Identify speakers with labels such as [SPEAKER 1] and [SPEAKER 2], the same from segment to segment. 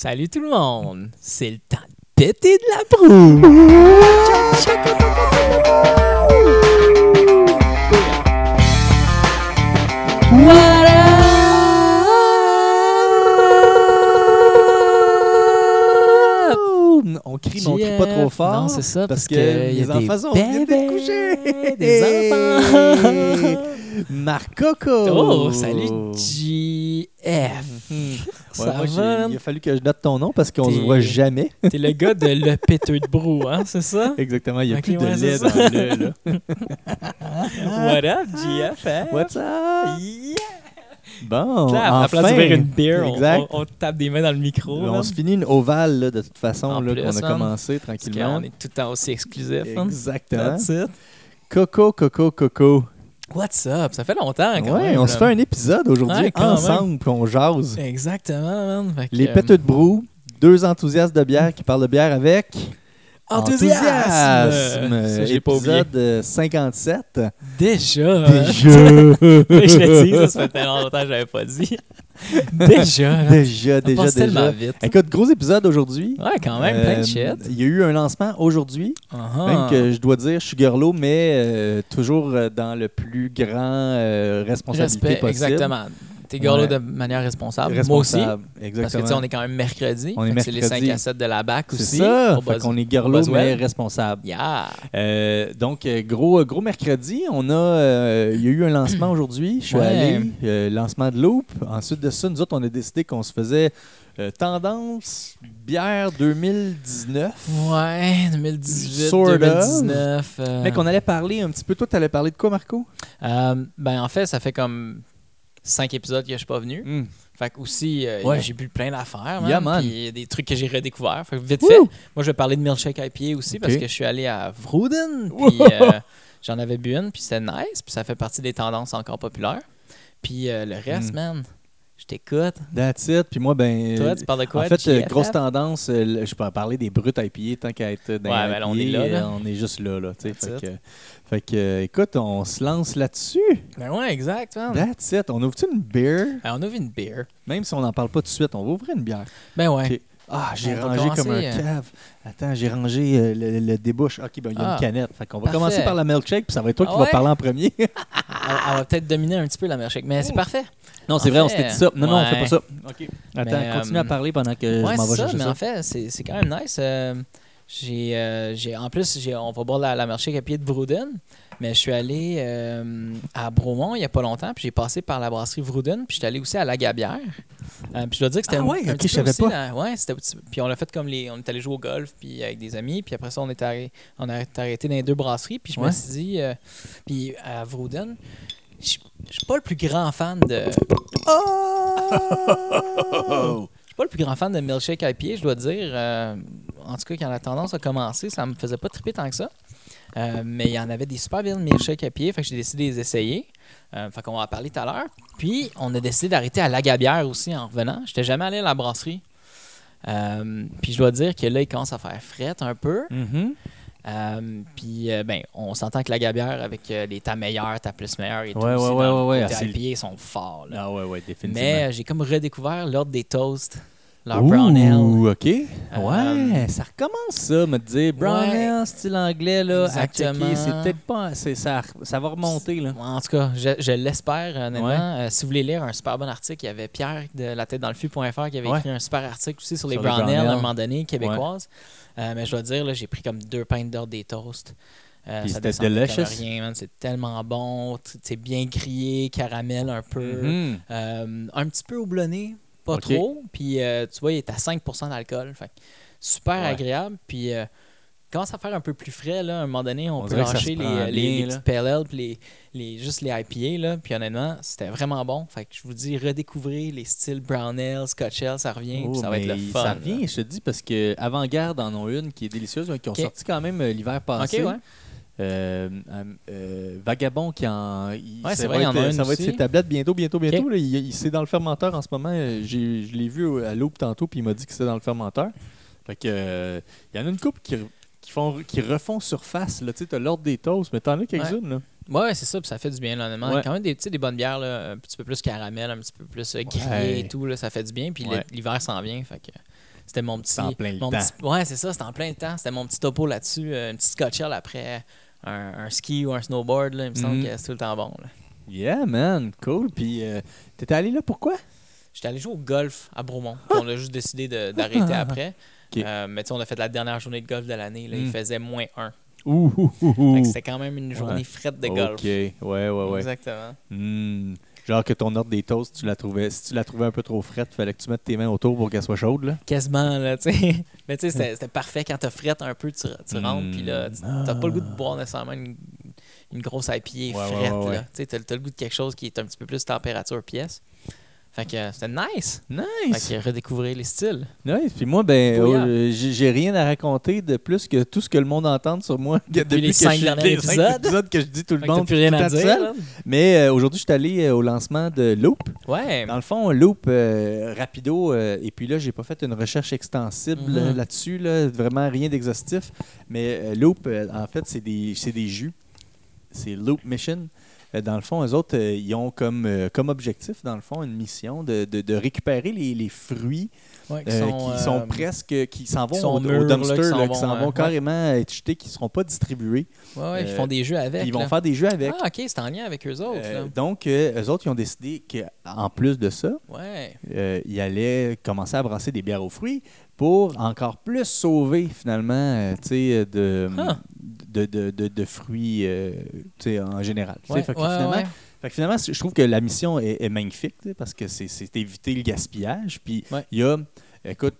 [SPEAKER 1] Salut tout le monde, c'est le temps de péter de la up?
[SPEAKER 2] On crie, mais on crie pas trop
[SPEAKER 1] GF.
[SPEAKER 2] fort.
[SPEAKER 1] Non, c'est ça,
[SPEAKER 2] parce,
[SPEAKER 1] parce
[SPEAKER 2] que,
[SPEAKER 1] que y
[SPEAKER 2] les
[SPEAKER 1] a des
[SPEAKER 2] enfants venus
[SPEAKER 1] bébés,
[SPEAKER 2] de coucher.
[SPEAKER 1] des enfants.
[SPEAKER 2] Marc Coco.
[SPEAKER 1] Oh, salut JF. Ça va?
[SPEAKER 2] il a fallu que je note ton nom parce qu'on se voit jamais.
[SPEAKER 1] T'es le gars de le péteux de brou, hein, c'est ça?
[SPEAKER 2] Exactement, il n'y a plus de lait dans le. Là.
[SPEAKER 1] What up, hein?
[SPEAKER 2] What's up?
[SPEAKER 1] Yeah!
[SPEAKER 2] Bon,
[SPEAKER 1] à la place
[SPEAKER 2] enfin.
[SPEAKER 1] d'ouvrir une bière, on,
[SPEAKER 2] Exact.
[SPEAKER 1] on- on tape des mains dans le micro.
[SPEAKER 2] on se finit une ovale là, de toute façon qu'on a
[SPEAKER 1] man.
[SPEAKER 2] commencé
[SPEAKER 1] Parce
[SPEAKER 2] tranquillement.
[SPEAKER 1] qu'on est tout le temps aussi exclusif. hein.
[SPEAKER 2] Exactement. Coco, Coco, Coco.
[SPEAKER 1] What's up? Ça fait longtemps quand
[SPEAKER 2] Ouais,
[SPEAKER 1] même.
[SPEAKER 2] on
[SPEAKER 1] là.
[SPEAKER 2] se fait un épisode aujourd'hui
[SPEAKER 1] Ouais,
[SPEAKER 2] ensemble, puis on jase.
[SPEAKER 1] Exactement, man.
[SPEAKER 2] Les
[SPEAKER 1] euh,
[SPEAKER 2] péteux de brou, deux enthousiastes de bière qui parlent de bière avec
[SPEAKER 1] Enthousiasme! J'ai pas oublié.
[SPEAKER 2] épisode euh, 57.
[SPEAKER 1] Déjà.
[SPEAKER 2] Déjà.
[SPEAKER 1] je l'ai dit, ça, ça fait tellement longtemps que je l'avais pas dit. Déjà.
[SPEAKER 2] déjà, déjà,
[SPEAKER 1] passe tellement
[SPEAKER 2] déjà.
[SPEAKER 1] vite.
[SPEAKER 2] Écoute, gros épisode aujourd'hui.
[SPEAKER 1] Ouais, quand même, plein
[SPEAKER 2] Euh,
[SPEAKER 1] de shit.
[SPEAKER 2] Il y a eu un lancement aujourd'hui.
[SPEAKER 1] Uh-huh.
[SPEAKER 2] Même que je dois dire Sugarlow, mais euh, toujours euh, dans le plus grand euh, responsabilité
[SPEAKER 1] Respect,
[SPEAKER 2] possible.
[SPEAKER 1] exactement. T'es
[SPEAKER 2] Ouais.
[SPEAKER 1] de manière responsable. Moi aussi.
[SPEAKER 2] Responsable,
[SPEAKER 1] Parce que
[SPEAKER 2] exactement.
[SPEAKER 1] tu sais, on est quand même mercredi.
[SPEAKER 2] On est
[SPEAKER 1] C'est les
[SPEAKER 2] mercredi.
[SPEAKER 1] 5 à 7 de la BAC
[SPEAKER 2] C'est
[SPEAKER 1] aussi.
[SPEAKER 2] ça.
[SPEAKER 1] au
[SPEAKER 2] Fait qu'on est
[SPEAKER 1] Buzzwell.
[SPEAKER 2] mais responsable.
[SPEAKER 1] Yeah.
[SPEAKER 2] Euh, donc, euh, gros, gros mercredi, on a, euh, il y a eu un lancement aujourd'hui. Je suis
[SPEAKER 1] Ouais.
[SPEAKER 2] allé, euh, lancement de Loop. Ensuite de ça, nous autres, on a décidé qu'on se faisait euh, tendance bière 2019.
[SPEAKER 1] Ouais, 2018,
[SPEAKER 2] Sort of.
[SPEAKER 1] 2019. euh,
[SPEAKER 2] Mais qu'on allait parler un petit peu. Toi, tu allais parler de quoi, Marco?
[SPEAKER 1] euh, ben, en fait, ça fait comme 5 épisodes que je suis pas venu. Fait que aussi, euh,
[SPEAKER 2] Ouais.
[SPEAKER 1] j'ai bu plein d'affaires.
[SPEAKER 2] Yeah.
[SPEAKER 1] Puis il y a des trucs que j'ai redécouverts. Fait que vite
[SPEAKER 2] Woo!
[SPEAKER 1] fait, moi, je vais parler de Milkshake IPA aussi parce que je suis allé à Vrouden. Puis euh, j'en avais bu une, puis c'était nice. Puis ça fait partie des tendances encore populaires. Puis euh, le reste,
[SPEAKER 2] Mm.
[SPEAKER 1] man, t'écoute.
[SPEAKER 2] That's it. Puis moi, ben.
[SPEAKER 1] Toi, tu parles de quoi?
[SPEAKER 2] en fait, euh, grosse tendance, euh, je peux parler des brutes IPA tant qu'à être dans
[SPEAKER 1] Ouais, ben on est là, là.
[SPEAKER 2] euh, on est juste là. là fait,
[SPEAKER 1] it.
[SPEAKER 2] que, fait que, écoute, on se lance là-dessus.
[SPEAKER 1] Ben ouais, exact, man.
[SPEAKER 2] That's it. On ouvre-tu une bière?
[SPEAKER 1] Ben, on vu une bière.
[SPEAKER 2] Même si on n'en parle pas tout de suite, on va ouvrir une bière.
[SPEAKER 1] Ben ouais.
[SPEAKER 2] Ah, j'ai rangé comme un
[SPEAKER 1] euh,
[SPEAKER 2] cave. Attends, j'ai rangé euh, le, le débouche. Ok, ben il y a
[SPEAKER 1] Ah.
[SPEAKER 2] une canette. Fait qu'on va
[SPEAKER 1] Parfait.
[SPEAKER 2] commencer par la milkshake, puis ça va être toi
[SPEAKER 1] Ah
[SPEAKER 2] qui
[SPEAKER 1] ouais?
[SPEAKER 2] vas parler en premier.
[SPEAKER 1] Elle, elle va peut-être dominer un petit peu la milkshake, mais c'est parfait.
[SPEAKER 2] non, c'est vrai, on
[SPEAKER 1] fait,
[SPEAKER 2] s'était dit ça. Non, non, on fait pas ça. Ok. Attends,
[SPEAKER 1] Mais,
[SPEAKER 2] continue
[SPEAKER 1] euh,
[SPEAKER 2] à parler pendant que
[SPEAKER 1] ouais,
[SPEAKER 2] je m'en vais
[SPEAKER 1] ça,
[SPEAKER 2] chercher
[SPEAKER 1] mais
[SPEAKER 2] ça.
[SPEAKER 1] en fait, c'est c'est quand même nice. Euh, j'ai, euh, j'ai- en plus, j'ai, on va boire la, la milkshake à pied de Vrouden, mais je suis allé euh, à Bromont il n'y a pas longtemps, puis j'ai passé par la brasserie Vrouden, puis j'étais allé aussi à la Gabière. Euh, puis je dois dire que c'était
[SPEAKER 2] Ah
[SPEAKER 1] un-
[SPEAKER 2] ouais,
[SPEAKER 1] un,
[SPEAKER 2] ok,
[SPEAKER 1] petit
[SPEAKER 2] je
[SPEAKER 1] peu
[SPEAKER 2] savais
[SPEAKER 1] aussi
[SPEAKER 2] pas.
[SPEAKER 1] ouais, c'était puis on l'a fait comme les. On est allé jouer au golf, puis avec des amis, puis après ça, on est arrêté, on a arrêté dans les deux brasseries, puis je me suis dit, puis à Vrouden, je suis pas le plus grand fan de.
[SPEAKER 2] Oh!
[SPEAKER 1] Je suis pas le plus grand fan de milkshake IPA, je dois dire. En tout cas, quand la tendance a commencé, ça me faisait pas triper tant que ça. Euh, mais il y en avait des super belles milkshakes IPA, fait que j'ai décidé de les essayer. Euh, fait qu'on va en parler tout à l'heure. Puis, on a décidé d'arrêter à la Gabière aussi en revenant. J'étais jamais allé à la brasserie. Euh, puis, je dois dire que là, il commence à faire fret un peu.
[SPEAKER 2] Mhm.
[SPEAKER 1] Euh, puis, ben, on s'entend que la Gabière, avec les ta meilleure, ta plus meilleure et tout,
[SPEAKER 2] Ouais, ouais,
[SPEAKER 1] aussi,
[SPEAKER 2] ouais, ouais, ouais,
[SPEAKER 1] côté
[SPEAKER 2] c'est-
[SPEAKER 1] IPA, ils sont forts. là.
[SPEAKER 2] Ah ouais, ouais, définitivement.
[SPEAKER 1] Mais j'ai comme redécouvert l'ordre des toasts, leur brown ale.
[SPEAKER 2] Ouh, OK. Ouais,
[SPEAKER 1] Euh,
[SPEAKER 2] ça recommence ça, me dire brown
[SPEAKER 1] ouais.
[SPEAKER 2] ale, style anglais, là,
[SPEAKER 1] Exactement.
[SPEAKER 2] checker. C'est peut-être pas... Ça, ça va remonter, là.
[SPEAKER 1] En tout cas, je, je l'espère, honnêtement.
[SPEAKER 2] Ouais.
[SPEAKER 1] Euh, si vous voulez lire un super bon article, il y avait Pierre de la tête dans le fût.fr qui avait
[SPEAKER 2] Ouais.
[SPEAKER 1] écrit un super article aussi sur les
[SPEAKER 2] Sur
[SPEAKER 1] brown
[SPEAKER 2] brown
[SPEAKER 1] ale à un moment donné, québécoises. Euh, mais je dois dire, là, j'ai pris comme deux pintes d'ordre des toasts. Euh, ça rien. C'est tellement bon. C'est bien grillé, caramel un peu.
[SPEAKER 2] Mhm.
[SPEAKER 1] Euh, un petit peu houblonné, pas trop. Puis euh, tu vois, il est à 5% d'alcool. Super
[SPEAKER 2] Ouais.
[SPEAKER 1] agréable. Puis euh, commence à faire un peu plus frais. Là. À un moment donné, on,
[SPEAKER 2] On
[SPEAKER 1] peut lâcher les, les, les petites ale, puis les, les, juste les IPA. Là. Puis honnêtement, c'était vraiment bon. Fait que je vous dis, redécouvrez les styles brown ale, scotch ale, ça revient.
[SPEAKER 2] Oh,
[SPEAKER 1] ça va être le fun.
[SPEAKER 2] Ça revient, je te dis, parce que Avant-Garde en ont une qui est délicieuse, qui ont sorti quand même euh, l'hiver passé.
[SPEAKER 1] ouais.
[SPEAKER 2] Euh, euh, Vagabond qui en. il-
[SPEAKER 1] Ouais,
[SPEAKER 2] ça
[SPEAKER 1] c'est
[SPEAKER 2] va
[SPEAKER 1] vrai, il y en
[SPEAKER 2] être-
[SPEAKER 1] a une
[SPEAKER 2] Ça va être ses tablettes bientôt, bientôt, bientôt. Là. il, il- c'est dans le fermenteur en ce moment. Euh, Je l'ai vu à l'aube tantôt, puis il m'a dit que c'était dans le fermenteur. Fait que. euh, Il y en a une couple qui, qui, font, qui refont surface. Tu sais, l'ordre des toasts, mais t'en as quelques-unes. là.
[SPEAKER 1] Ouais, c'est ça, puis ça fait du bien, là, honnêtement.
[SPEAKER 2] Ouais.
[SPEAKER 1] Quand même des, tu sais, des bonnes bières, là, un petit peu plus caramel, un petit peu plus euh, grillé
[SPEAKER 2] Ouais.
[SPEAKER 1] et tout, là, ça fait du bien. Puis
[SPEAKER 2] Ouais.
[SPEAKER 1] l'hiver s'en vient, fait que C'était mon petit.
[SPEAKER 2] C'est en plein le temps.
[SPEAKER 1] petit- ouais, c'est ça, c'était en plein temps. C'était mon petit topo là-dessus, euh, une petite scotchelle après un, un ski ou un snowboard. Là, il me semble
[SPEAKER 2] Mhm.
[SPEAKER 1] que c'est tout le temps bon. là.
[SPEAKER 2] Yeah, man, cool. Puis, euh, t'étais allé là pourquoi?
[SPEAKER 1] J'étais allé jouer au golf à Bromont. puis on a juste décidé d'arrêter après.
[SPEAKER 2] Ok.
[SPEAKER 1] Euh, mais tu sais, on a fait la dernière journée de golf de l'année. Il
[SPEAKER 2] Mm.
[SPEAKER 1] faisait moins 1.
[SPEAKER 2] Ouh, ouh, ouh,
[SPEAKER 1] C'était quand même une journée
[SPEAKER 2] Ouais.
[SPEAKER 1] frette de golf.
[SPEAKER 2] Ok, ouais, ouais, ouais.
[SPEAKER 1] Exactement.
[SPEAKER 2] Hmm. Genre que ton ordre des toasts, tu la trouvais, si tu la trouvais un peu trop frette, fallait que tu mettes tes mains autour pour qu'elle soit chaude, là.
[SPEAKER 1] Quasiment, là, tu sais. Mais tu sais, c'était c'était parfait. Quand t'as frette un peu, tu, tu rentres, puis là, tu- t'as pas le goût de boire nécessairement une, une grosse IPA
[SPEAKER 2] Ouais, ouais,
[SPEAKER 1] frette,
[SPEAKER 2] ouais, ouais.
[SPEAKER 1] là. Tu sais, t'as t'as le goût de quelque chose qui est un petit peu plus température pièce. Fait que euh, c'était nice.
[SPEAKER 2] Nice!
[SPEAKER 1] Fait que redécouvrir les styles.
[SPEAKER 2] Nice. Puis moi, ben, euh, j'ai rien à raconter de plus que tout ce que le monde entend sur moi
[SPEAKER 1] Depuis les
[SPEAKER 2] que
[SPEAKER 1] cinq
[SPEAKER 2] je-
[SPEAKER 1] derniers
[SPEAKER 2] les cinq
[SPEAKER 1] épisodes.
[SPEAKER 2] épisodes que je dis tout le
[SPEAKER 1] Fait
[SPEAKER 2] monde
[SPEAKER 1] plus rien à dire.
[SPEAKER 2] seul.
[SPEAKER 1] là.
[SPEAKER 2] Mais euh, aujourd'hui, je suis allé euh, au lancement de Loop.
[SPEAKER 1] Ouais.
[SPEAKER 2] Dans le fond, Loop, rapido, et puis là, j'ai pas fait une recherche extensible
[SPEAKER 1] Mhm.
[SPEAKER 2] euh, là-dessus, là, vraiment rien d'exhaustif. Mais Loop, en fait, c'est des, c'est des jus. C'est Loop Mission. Euh, dans le fond, eux autres, euh, ils ont comme, euh, comme objectif, dans le fond, une mission de, de- de récupérer les, les fruits
[SPEAKER 1] Ouais,
[SPEAKER 2] qui sont presque, qui s'en vont au, au
[SPEAKER 1] mûrs, là,
[SPEAKER 2] dumpster,
[SPEAKER 1] qui s'en
[SPEAKER 2] qui
[SPEAKER 1] vont, ouais.
[SPEAKER 2] carrément être jetés, qui ne seront pas distribués.
[SPEAKER 1] Ouais, ils font des jeux avec.
[SPEAKER 2] Ils vont faire des jeux avec.
[SPEAKER 1] Ah, ok, c'est en lien avec eux autres. Là.
[SPEAKER 2] donc, eux autres, ils ont décidé qu'en plus de ça,
[SPEAKER 1] Ouais.
[SPEAKER 2] euh, il allait commencer à brasser des bières aux fruits pour encore plus sauver finalement euh, sais, de,
[SPEAKER 1] Ah.
[SPEAKER 2] de, de, de- de fruits euh, en général.
[SPEAKER 1] Ouais,
[SPEAKER 2] fait, que
[SPEAKER 1] ouais,
[SPEAKER 2] finalement,
[SPEAKER 1] ouais.
[SPEAKER 2] fait que finalement, je trouve que la mission est, est magnifique parce que c'est- éviter le gaspillage. Puis il y a, écoute,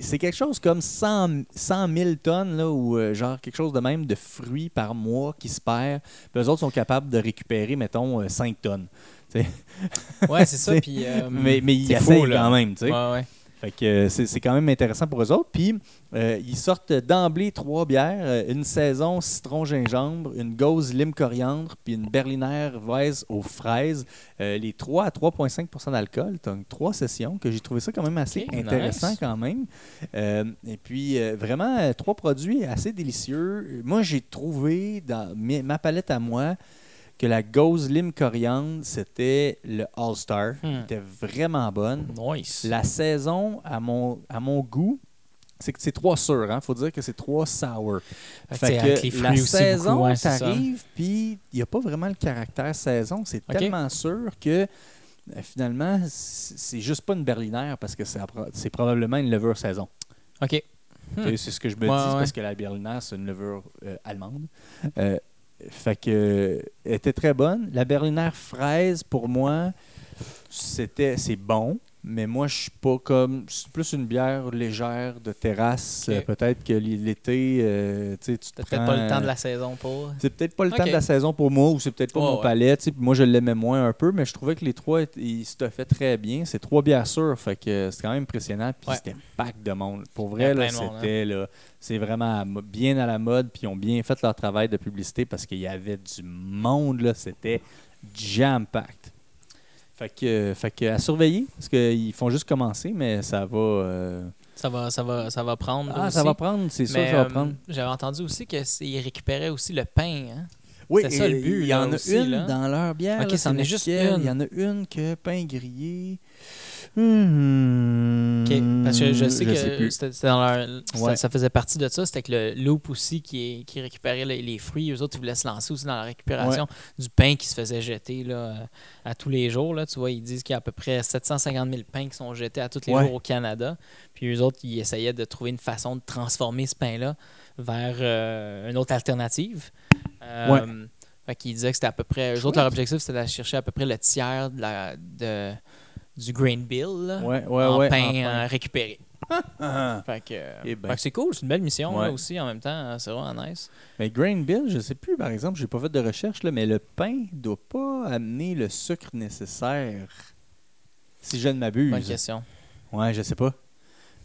[SPEAKER 2] c'est quelque chose comme 100, 100 000 tonnes là, ou euh, genre quelque chose de même de fruits par mois qui se perd. Puis eux autres sont capables de récupérer, mettons, euh, 5 tonnes.
[SPEAKER 1] Ouais, c'est ça. Puis, euh,
[SPEAKER 2] mais mais ils essayent quand même. tu sais.
[SPEAKER 1] Ouais, ouais.
[SPEAKER 2] Fait que euh, c'est c'est quand même intéressant pour eux autres. Puis, euh, ils sortent d'emblée trois bières, euh, une saison citron-gingembre, une gauze lime-coriandre, puis une berliner weisse aux fraises. Euh, les trois à 3,5% d'alcool. Donc, trois sessions que j'ai trouvé ça quand même assez intéressant
[SPEAKER 1] nice.
[SPEAKER 2] quand même. Euh, et puis, vraiment, trois produits assez délicieux. Moi, j'ai trouvé dans ma palette à moi que la gauze lime-coriandre, c'était le All-Star.
[SPEAKER 1] Hmm.
[SPEAKER 2] Était vraiment bonne.
[SPEAKER 1] Nice.
[SPEAKER 2] La saison, à mon, à mon goût, c'est que c'est trois sûrs. Il faut dire que c'est trois sour.
[SPEAKER 1] Fait que,
[SPEAKER 2] que la saison,
[SPEAKER 1] ouais,
[SPEAKER 2] t'arrives, puis il n'y a pas vraiment le caractère saison. C'est tellement sûr que euh, finalement, c'est juste pas une berliner parce que c'est probablement une levure saison.
[SPEAKER 1] OK. Hmm.
[SPEAKER 2] C'est ce que je me
[SPEAKER 1] Ouais,
[SPEAKER 2] dis
[SPEAKER 1] ouais.
[SPEAKER 2] parce que la berliner, c'est une levure euh, allemande. Euh, fait que euh, elle était très bonne. La berliner fraise, pour moi, c'était c'est bon. Mais moi, je suis pas comme. C'est plus une bière légère de terrasse. Euh, peut-être que l'été, euh, tu sais, tu
[SPEAKER 1] peut-être
[SPEAKER 2] prends-
[SPEAKER 1] pas le temps de la saison pour.
[SPEAKER 2] C'est peut-être pas le temps de la saison pour moi ou c'est peut-être pas mon
[SPEAKER 1] ouais.
[SPEAKER 2] palais. tu sais, puis Moi, je l'aimais moins un peu, mais je trouvais que les trois, ils se fait très bien. C'est trois bières sûres, fait que c'est quand même impressionnant. Puis
[SPEAKER 1] Ouais.
[SPEAKER 2] c'était pack de monde. Pour vrai, là,
[SPEAKER 1] monde, hein.
[SPEAKER 2] c'était là, c'est vraiment bien à la mode. Puis ils ont bien fait leur travail de publicité parce qu'il y avait du monde là. C'était jam-packed. Fait que, fait que à surveiller parce qu'ils font juste commencer, mais ça va. euh,
[SPEAKER 1] Ça va, ça va, ça va prendre.
[SPEAKER 2] Ah,
[SPEAKER 1] aussi.
[SPEAKER 2] ça va prendre, c'est sûr,
[SPEAKER 1] Mais,
[SPEAKER 2] ça va
[SPEAKER 1] euh,
[SPEAKER 2] prendre.
[SPEAKER 1] J'avais entendu aussi qu'ils récupéraient aussi le pain. Hein?
[SPEAKER 2] Oui,
[SPEAKER 1] C'est ça, le but,
[SPEAKER 2] Il y en
[SPEAKER 1] là,
[SPEAKER 2] a
[SPEAKER 1] aussi,
[SPEAKER 2] une
[SPEAKER 1] là.
[SPEAKER 2] dans leur bière.
[SPEAKER 1] Ok,
[SPEAKER 2] là,
[SPEAKER 1] c'en
[SPEAKER 2] c'est
[SPEAKER 1] est juste une.
[SPEAKER 2] Il y en a une que pain grillé. Hmm,
[SPEAKER 1] OK. Parce que je sais
[SPEAKER 2] sais
[SPEAKER 1] que c'était dans leur- ça,
[SPEAKER 2] Ouais.
[SPEAKER 1] ça faisait partie de ça. C'était que le loop aussi qui, récupérait les, les fruits. Eux autres, ils voulaient se lancer aussi dans la récupération du pain qui se faisait jeter là, à tous les jours. Là. Tu vois, ils disent qu'il y a à peu près 750 000 pains qui sont jetés à tous les
[SPEAKER 2] Ouais.
[SPEAKER 1] jours au Canada. Puis eux autres, ils essayaient de trouver une façon de transformer ce pain-là vers euh, une autre alternative. Euh, fait qu'ils disaient que c'était à peu près. Eux autres, leur objectif, c'était d'aller chercher à peu près le tiers de la, de, du grain bill là,
[SPEAKER 2] Ouais, ouais,
[SPEAKER 1] en
[SPEAKER 2] ouais.
[SPEAKER 1] pain
[SPEAKER 2] en pain.
[SPEAKER 1] euh, récupéré. Fait que, euh,
[SPEAKER 2] Eh ben.
[SPEAKER 1] fait que c'est cool, c'est une belle mission là, aussi en même temps. C'est vraiment nice.
[SPEAKER 2] Mais Grain Bill, je sais plus, par exemple, j'ai pas fait de recherche, là, mais le pain doit pas amener le sucre nécessaire. Si je ne
[SPEAKER 1] Bonne
[SPEAKER 2] m'abuse.
[SPEAKER 1] question.
[SPEAKER 2] Ouais, je sais pas.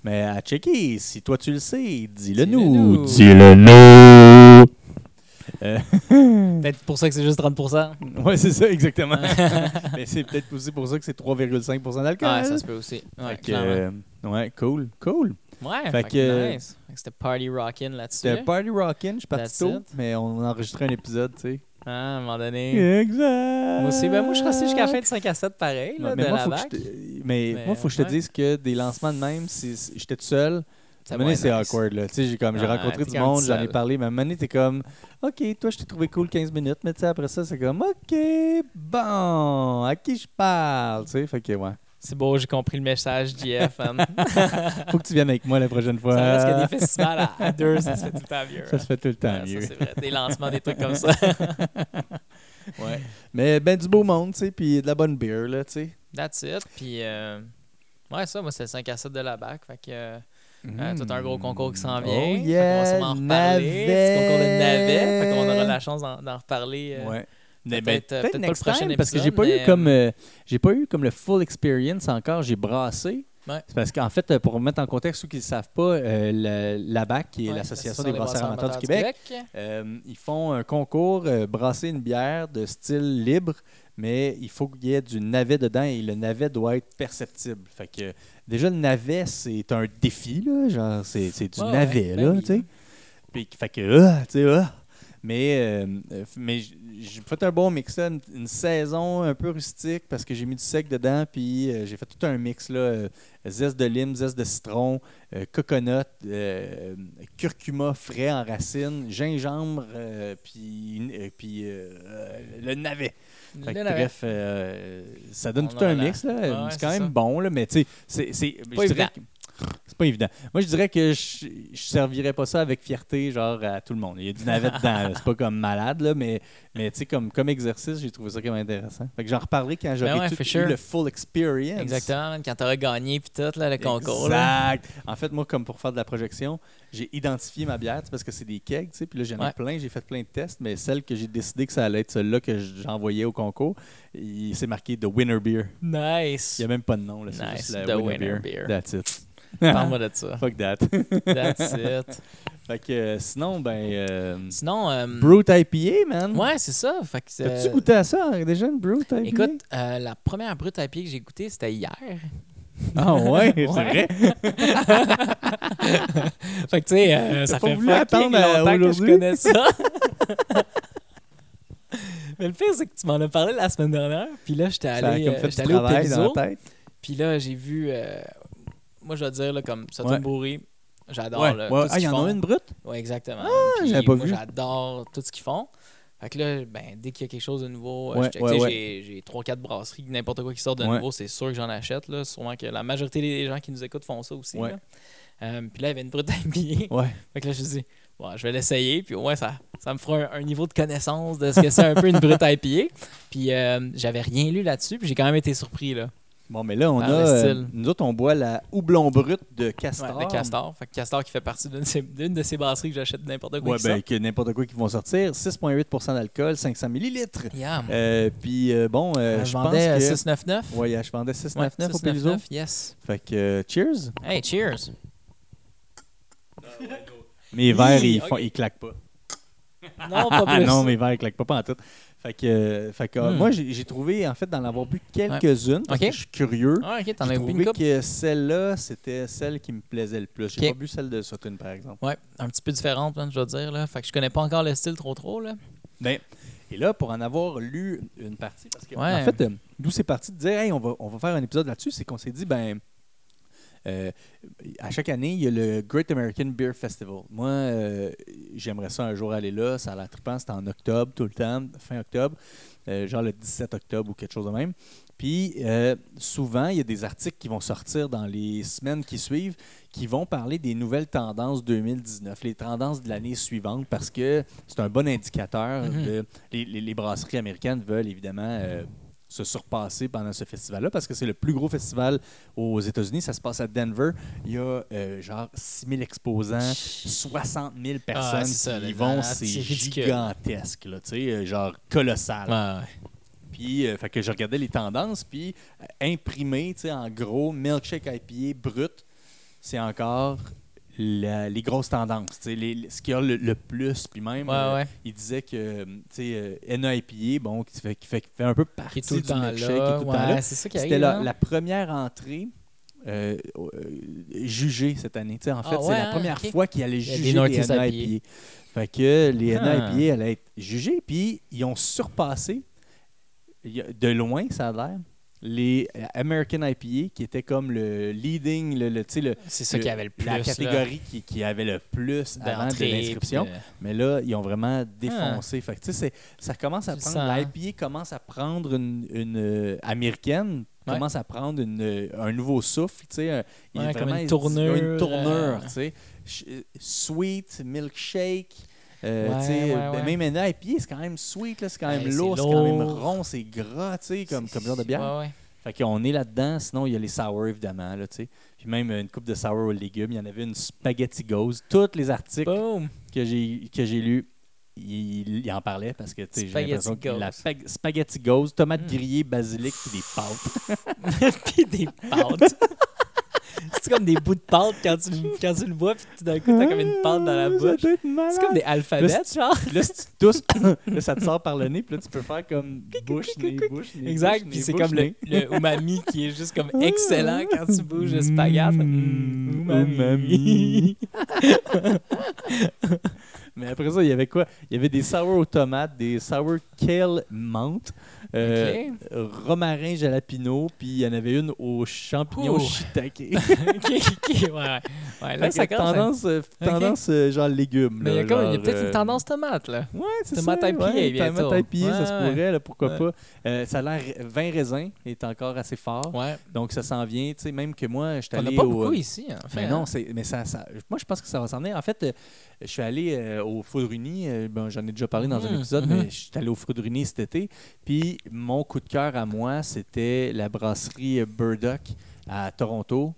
[SPEAKER 2] Mais à checker, si toi tu le sais, dis-le
[SPEAKER 1] Dis-le
[SPEAKER 2] nous.
[SPEAKER 1] nous.
[SPEAKER 2] Dis-le nous. Euh,
[SPEAKER 1] Peut-être pour ça que c'est juste 30%
[SPEAKER 2] ouais, c'est ça, exactement. mais c'est peut-être aussi pour ça que c'est 3,5% d'alcool.
[SPEAKER 1] Ouais, ça se peut aussi. Ouais,
[SPEAKER 2] que, euh, ouais, cool, cool.
[SPEAKER 1] Ouais,
[SPEAKER 2] Fait
[SPEAKER 1] fait
[SPEAKER 2] que-
[SPEAKER 1] nice. C'était Party Rockin' là-dessus.
[SPEAKER 2] C'était Party Rockin', je suis parti tôt, mais on a enregistré un épisode, tu sais.
[SPEAKER 1] Ah, à un moment donné.
[SPEAKER 2] Exact.
[SPEAKER 1] Moi aussi, ben moi je suis resté jusqu'à la fin de 5 à 7 pareil, là,
[SPEAKER 2] Ouais,
[SPEAKER 1] de
[SPEAKER 2] mais moi,
[SPEAKER 1] la
[SPEAKER 2] faut que je
[SPEAKER 1] bac.
[SPEAKER 2] te, mais,
[SPEAKER 1] Mais,
[SPEAKER 2] moi, faut que je te
[SPEAKER 1] ouais.
[SPEAKER 2] dise que des lancements de même, c'est- j'étais tout seul.
[SPEAKER 1] Ça
[SPEAKER 2] c'est awkward. Là. Tu sais, J'ai comme, j'ai
[SPEAKER 1] Ouais,
[SPEAKER 2] rencontré du monde, j'en ai parlé, mais à un moment donné, t'es comme, OK, toi, je t'ai trouvé cool 15 minutes, mais tu sais, après ça, c'est comme, OK, bon, à qui je parle? Tu sais, fait que, ouais.
[SPEAKER 1] C'est beau, j'ai compris le message, hein.
[SPEAKER 2] Faut que tu viennes avec moi la prochaine fois.
[SPEAKER 1] Ça reste que des festivals à, à deux, ça se fait tout le temps mieux.
[SPEAKER 2] Ça se
[SPEAKER 1] hein.
[SPEAKER 2] fait tout le temps
[SPEAKER 1] Ouais, ça,
[SPEAKER 2] mieux.
[SPEAKER 1] c'est vrai. Des lancements, des trucs comme ça.
[SPEAKER 2] ouais. Mais ben du beau monde, tu sais, puis de la bonne beer, là, tu sais.
[SPEAKER 1] That's it. Puis, euh, ouais, ça, moi, c'est le 5 à 7 de la bac. Fait que, euh, euh, tout un gros concours qui s'en vient.
[SPEAKER 2] Oh
[SPEAKER 1] Fait qu'on
[SPEAKER 2] yeah,
[SPEAKER 1] va sûrement en reparler. Petit concours de navets. Fait qu'on aura
[SPEAKER 2] navet.
[SPEAKER 1] la chance d'en reparler. euh,
[SPEAKER 2] Ouais.
[SPEAKER 1] Peut-être,
[SPEAKER 2] ben,
[SPEAKER 1] euh,
[SPEAKER 2] peut-être
[SPEAKER 1] peut-être pas le prochain
[SPEAKER 2] time, parce que j'ai
[SPEAKER 1] épisode,
[SPEAKER 2] pas eu
[SPEAKER 1] mais,
[SPEAKER 2] comme euh, j'ai pas eu comme le full experience encore, j'ai brassé.
[SPEAKER 1] Ouais.
[SPEAKER 2] C'est parce qu'en fait, euh, pour mettre en contexte ceux qui ne savent pas, euh, la, la BAC, qui est
[SPEAKER 1] ouais,
[SPEAKER 2] l'Association des brasseurs amateurs du Québec, euh, ils font un concours euh, brasser une bière de style libre, mais il faut qu'il y ait du navet dedans et le navet doit être perceptible. Fait que déjà le navet c'est un défi là, genre c'est c'est du
[SPEAKER 1] Ouais,
[SPEAKER 2] navet
[SPEAKER 1] ouais, ben
[SPEAKER 2] là, tu sais. Puis fait que ah, tu sais ah. Mais euh, mais j'ai fait un bon mix là, une, une saison un peu rustique parce que j'ai mis du sec dedans puis euh, j'ai fait tout un mix là, euh, zeste de lime, zeste de citron, euh, coconut, curcuma frais en racines, gingembre, puis, puis le navet. Que bref, euh, ça donne
[SPEAKER 1] On
[SPEAKER 2] tout un mix. là.
[SPEAKER 1] Ouais,
[SPEAKER 2] c'est quand même
[SPEAKER 1] ça.
[SPEAKER 2] bon, là, mais tu sais, c'est, c'est,
[SPEAKER 1] pas évident.
[SPEAKER 2] Moi, je dirais que je, je servirais pas ça avec fierté, genre à tout le monde. Il y a du navet dedans. C'est pas comme malade, là, mais, mais tu sais, comme, comme exercice, j'ai trouvé ça quand même intéressant. Fait que j'en reparlerai quand j'aurai
[SPEAKER 1] Ben ouais,
[SPEAKER 2] eu
[SPEAKER 1] sure.
[SPEAKER 2] le full experience.
[SPEAKER 1] Exactement, quand t'auras gagné puis tout, là, le concours.
[SPEAKER 2] Exact. En fait, moi, comme pour faire de la projection, j'ai identifié ma bière parce que c'est des kegs, tu sais, puis là, j'en ai
[SPEAKER 1] Ouais.
[SPEAKER 2] plein, j'ai fait plein de tests, mais celle que j'ai décidé que ça allait être celle-là que j'envoyais au concours, il- c'est marqué The Winner Beer.
[SPEAKER 1] Nice.
[SPEAKER 2] Il n'y a même pas de nom, là, c'est
[SPEAKER 1] Nice.
[SPEAKER 2] juste la
[SPEAKER 1] The
[SPEAKER 2] Winner,
[SPEAKER 1] Winner
[SPEAKER 2] Beer.
[SPEAKER 1] Beer.
[SPEAKER 2] That's it.
[SPEAKER 1] Parle-moi de ça.
[SPEAKER 2] Fuck that.
[SPEAKER 1] That's it.
[SPEAKER 2] fait que euh, sinon, ben. euh,
[SPEAKER 1] Sinon, euh,
[SPEAKER 2] Brute IPA, man.
[SPEAKER 1] ouais, c'est ça. Fait que,
[SPEAKER 2] T'as-tu
[SPEAKER 1] euh,
[SPEAKER 2] goûté à ça déjà, une Brute IPA?
[SPEAKER 1] Écoute, euh, la première brute pied que j'ai goûtée, c'était hier.
[SPEAKER 2] Ah ouais, c'est
[SPEAKER 1] Ouais.
[SPEAKER 2] vrai.
[SPEAKER 1] fait que tu sais, ça fait
[SPEAKER 2] voulu attendre à
[SPEAKER 1] longtemps que je connais ça. Mais le pire, c'est que tu m'en as parlé la semaine dernière. Puis là, j'étais allé, allé au
[SPEAKER 2] travail dans
[SPEAKER 1] Pelizo.
[SPEAKER 2] la tête.
[SPEAKER 1] Puis là, j'ai vu. Moi, je vais dire, là, comme Sutton
[SPEAKER 2] Ouais.
[SPEAKER 1] Brewery, j'adore
[SPEAKER 2] Ouais,
[SPEAKER 1] là,
[SPEAKER 2] ouais.
[SPEAKER 1] tout ce
[SPEAKER 2] Ah, il y
[SPEAKER 1] qu'ils
[SPEAKER 2] en
[SPEAKER 1] font.
[SPEAKER 2] a une brute?
[SPEAKER 1] Oui, exactement. Puis
[SPEAKER 2] pas
[SPEAKER 1] moi, j'adore tout ce qu'ils font. Fait que là, ben, dès qu'il y a quelque chose de nouveau, euh,
[SPEAKER 2] Ouais, ouais, ouais.
[SPEAKER 1] j'ai- j'ai 3-4 brasseries, n'importe quoi qui sort de nouveau, c'est sûr que j'en achète. Là. Sûrement que la majorité des gens qui nous écoutent font ça aussi. Là. Euh, puis là, il y avait une brute IPA.
[SPEAKER 2] Ouais.
[SPEAKER 1] Fait que là, je me suis dit, bon, je vais l'essayer. Puis ouais, ça, ça me fera un, un niveau de connaissance de ce que c'est un peu une brute IPA. Puis euh, j'avais rien lu là-dessus. Puis j'ai quand même été surpris. Là.
[SPEAKER 2] Bon, mais là, on a. euh, nous autres, on boit la houblon brute de Castor.
[SPEAKER 1] Ouais, de Castor. Fait que Castor qui fait partie d'une de ces- d'une de ces brasseries que j'achète n'importe quoi.
[SPEAKER 2] Ben,
[SPEAKER 1] sort.
[SPEAKER 2] que n'importe quoi qui vont sortir. 6,8% d'alcool, 500 millilitres.
[SPEAKER 1] Yum.
[SPEAKER 2] Euh, puis, euh, bon, je
[SPEAKER 1] vendais euh,
[SPEAKER 2] que...
[SPEAKER 1] 699.
[SPEAKER 2] Ouais, je vendais 6,99
[SPEAKER 1] Ouais,
[SPEAKER 2] au Pélizo.
[SPEAKER 1] 699, yes.
[SPEAKER 2] Fait que, euh, cheers.
[SPEAKER 1] Hey, cheers.
[SPEAKER 2] Mes verres,
[SPEAKER 1] Oui,
[SPEAKER 2] ils, font, ils claquent pas.
[SPEAKER 1] Non, pas plus.
[SPEAKER 2] non, mes verres, ils claquent pas, pas en tout. Fait que, fait que
[SPEAKER 1] Hmm.
[SPEAKER 2] moi, j'ai trouvé, en fait, d'en avoir bu quelques-unes, parce que je suis curieux.
[SPEAKER 1] Ah,
[SPEAKER 2] J'ai trouvé que celle-là, c'était celle qui me plaisait le plus. J'ai pas bu celle de Sutton, par exemple.
[SPEAKER 1] Ouais, un petit peu différente, man, je dois dire. Là. Fait que je connais pas encore le style trop trop. Là.
[SPEAKER 2] Ben, et là, pour en avoir lu une partie, parce que,
[SPEAKER 1] Ouais.
[SPEAKER 2] en fait, euh, d'où c'est parti de dire, hey, on va, on va faire un épisode là-dessus, c'est qu'on s'est dit, ben, euh, à chaque année, il y a le Great American Beer Festival. Moi, euh, j'aimerais ça un jour aller là. Ça a l'air trippant. C'est en octobre, tout le temps, fin octobre, euh, genre le 17 octobre ou quelque chose de même. Puis, souvent, il y a des articles qui vont sortir dans les semaines qui suivent qui vont parler des nouvelles tendances 2019, les tendances de l'année suivante, parce que c'est un bon indicateur.
[SPEAKER 1] Mhm.
[SPEAKER 2] de- les, les- les brasseries américaines veulent évidemment se surpasser pendant ce festival-là, parce que c'est le plus gros festival aux États-Unis. Ça se passe à Denver. Il y a euh, genre 6 000 exposants, 60 000 personnes
[SPEAKER 1] Ah, ça,
[SPEAKER 2] qui y vont. C'est gigantesque, là, tu sais, euh, genre colossal.
[SPEAKER 1] Ouais,
[SPEAKER 2] Puis, euh, fait que je regardais les tendances, puis euh, imprimé, tu sais, en gros, milkshake IPA brut, c'est encore la- les grosses tendances, les- ce qu'il y a le, le plus, puis même,
[SPEAKER 1] ouais.
[SPEAKER 2] euh,
[SPEAKER 1] ouais.
[SPEAKER 2] il disait que, euh, euh, bon, qui fait, qui fait, qui fait un peu partie du qui est tout le temps là.
[SPEAKER 1] Ouais,
[SPEAKER 2] C'était la,
[SPEAKER 1] hein.
[SPEAKER 2] la première entrée euh, euh, jugés cette année. En
[SPEAKER 1] Ah
[SPEAKER 2] fait, c'est la
[SPEAKER 1] hein,
[SPEAKER 2] première fois qu'ils allaient
[SPEAKER 1] Il y a des
[SPEAKER 2] juger les
[SPEAKER 1] Northeast
[SPEAKER 2] NA
[SPEAKER 1] IPA.
[SPEAKER 2] IPA. Fait que les
[SPEAKER 1] Ah.
[SPEAKER 2] NA allaient être jugés, puis ils ont surpassé, de loin, ça a l'air, les euh, American IPA, qui étaient comme le leading, le, le, le,
[SPEAKER 1] C'est ça
[SPEAKER 2] le-
[SPEAKER 1] qui avait le plus.
[SPEAKER 2] la catégorie qui, qui avait le plus avant de l'inscription.
[SPEAKER 1] de-
[SPEAKER 2] Mais là, ils ont vraiment défoncé. Fait que, sais, c'est- ça commence à prendre. L'IPA commence à prendre une, une, euh, américaine,
[SPEAKER 1] Ouais.
[SPEAKER 2] commence à prendre une, euh, un nouveau souffle. Tu sais, il
[SPEAKER 1] Ouais, comme une tournure,
[SPEAKER 2] Une tournure,
[SPEAKER 1] euh,
[SPEAKER 2] tu sais. Ch- euh, Sweet, milkshake. Euh,
[SPEAKER 1] Ouais, ouais,
[SPEAKER 2] ben. Même un IPA, c'est quand même sweet, là, c'est quand même lourd, c'est quand même rond, c'est gras, tu sais, comme, comme genre de bière. Fait qu'on est là-dedans. Sinon, il y a les sour, évidemment. Là, tu sais. Puis même une coupe de sour aux légumes. Il y en avait une spaghetti ghost. Tous les articles
[SPEAKER 1] Boom!
[SPEAKER 2] que j'ai que j'ai lus, il, il en parlait parce que tu sais, j'ai l'impression que la spaghetti ghost, tomates
[SPEAKER 1] Mm.
[SPEAKER 2] grillées, basilic puis des pâtes.
[SPEAKER 1] puis des pâtes. c'est comme des bouts de pâte quand tu, quand tu le vois, puis tout d'un coup, t'as comme une pâte dans la bouche. C'est comme des alphabets,
[SPEAKER 2] Là,
[SPEAKER 1] genre.
[SPEAKER 2] Là, si tu tousses, là, ça te sort par le nez, puis là, tu peux faire comme bouche, nez, bouche, nez.
[SPEAKER 1] Exact, puis c'est comme le, le umami qui est juste comme excellent quand tu bouges le spaghette.
[SPEAKER 2] Mm,
[SPEAKER 1] Umami.
[SPEAKER 2] umami. Mais après ça, il y avait quoi? Il y avait des sour aux tomates, des sour kale menthe, euh, romarin jalapino, puis il y en avait une aux champignons
[SPEAKER 1] Oh.
[SPEAKER 2] shiitake.
[SPEAKER 1] ok, ok, ouais, ouais. Ouais, là,
[SPEAKER 2] Fait
[SPEAKER 1] ça à-
[SPEAKER 2] tendance, euh, tendance euh, genre légumes.
[SPEAKER 1] Mais il y a, comme- y a peut-être une tendance tomate, là.
[SPEAKER 2] Ouais, c'est
[SPEAKER 1] Tomate
[SPEAKER 2] ça.
[SPEAKER 1] IPA
[SPEAKER 2] ouais,
[SPEAKER 1] bientôt.
[SPEAKER 2] Tomate ça se pourrait, là, pourquoi pas. Ça a l'air, vin raisin est encore assez fort.
[SPEAKER 1] Ouais.
[SPEAKER 2] Donc ça s'en vient, tu sais, même que moi, je suis
[SPEAKER 1] On n'a
[SPEAKER 2] allé
[SPEAKER 1] pas
[SPEAKER 2] au...
[SPEAKER 1] beaucoup ici, en fait.
[SPEAKER 2] Mais
[SPEAKER 1] hein.
[SPEAKER 2] non, c'est, mais ça, ça- moi je pense que ça va s'en venir. En fait, je suis allé euh, au Foudruni, euh, ben, j'en ai déjà parlé dans un
[SPEAKER 1] Mhm,
[SPEAKER 2] épisode,
[SPEAKER 1] mhm.
[SPEAKER 2] mais je suis allé au Foudruni cet été. Puis mon coup de cœur à moi, c'était la brasserie Burdock à Toronto.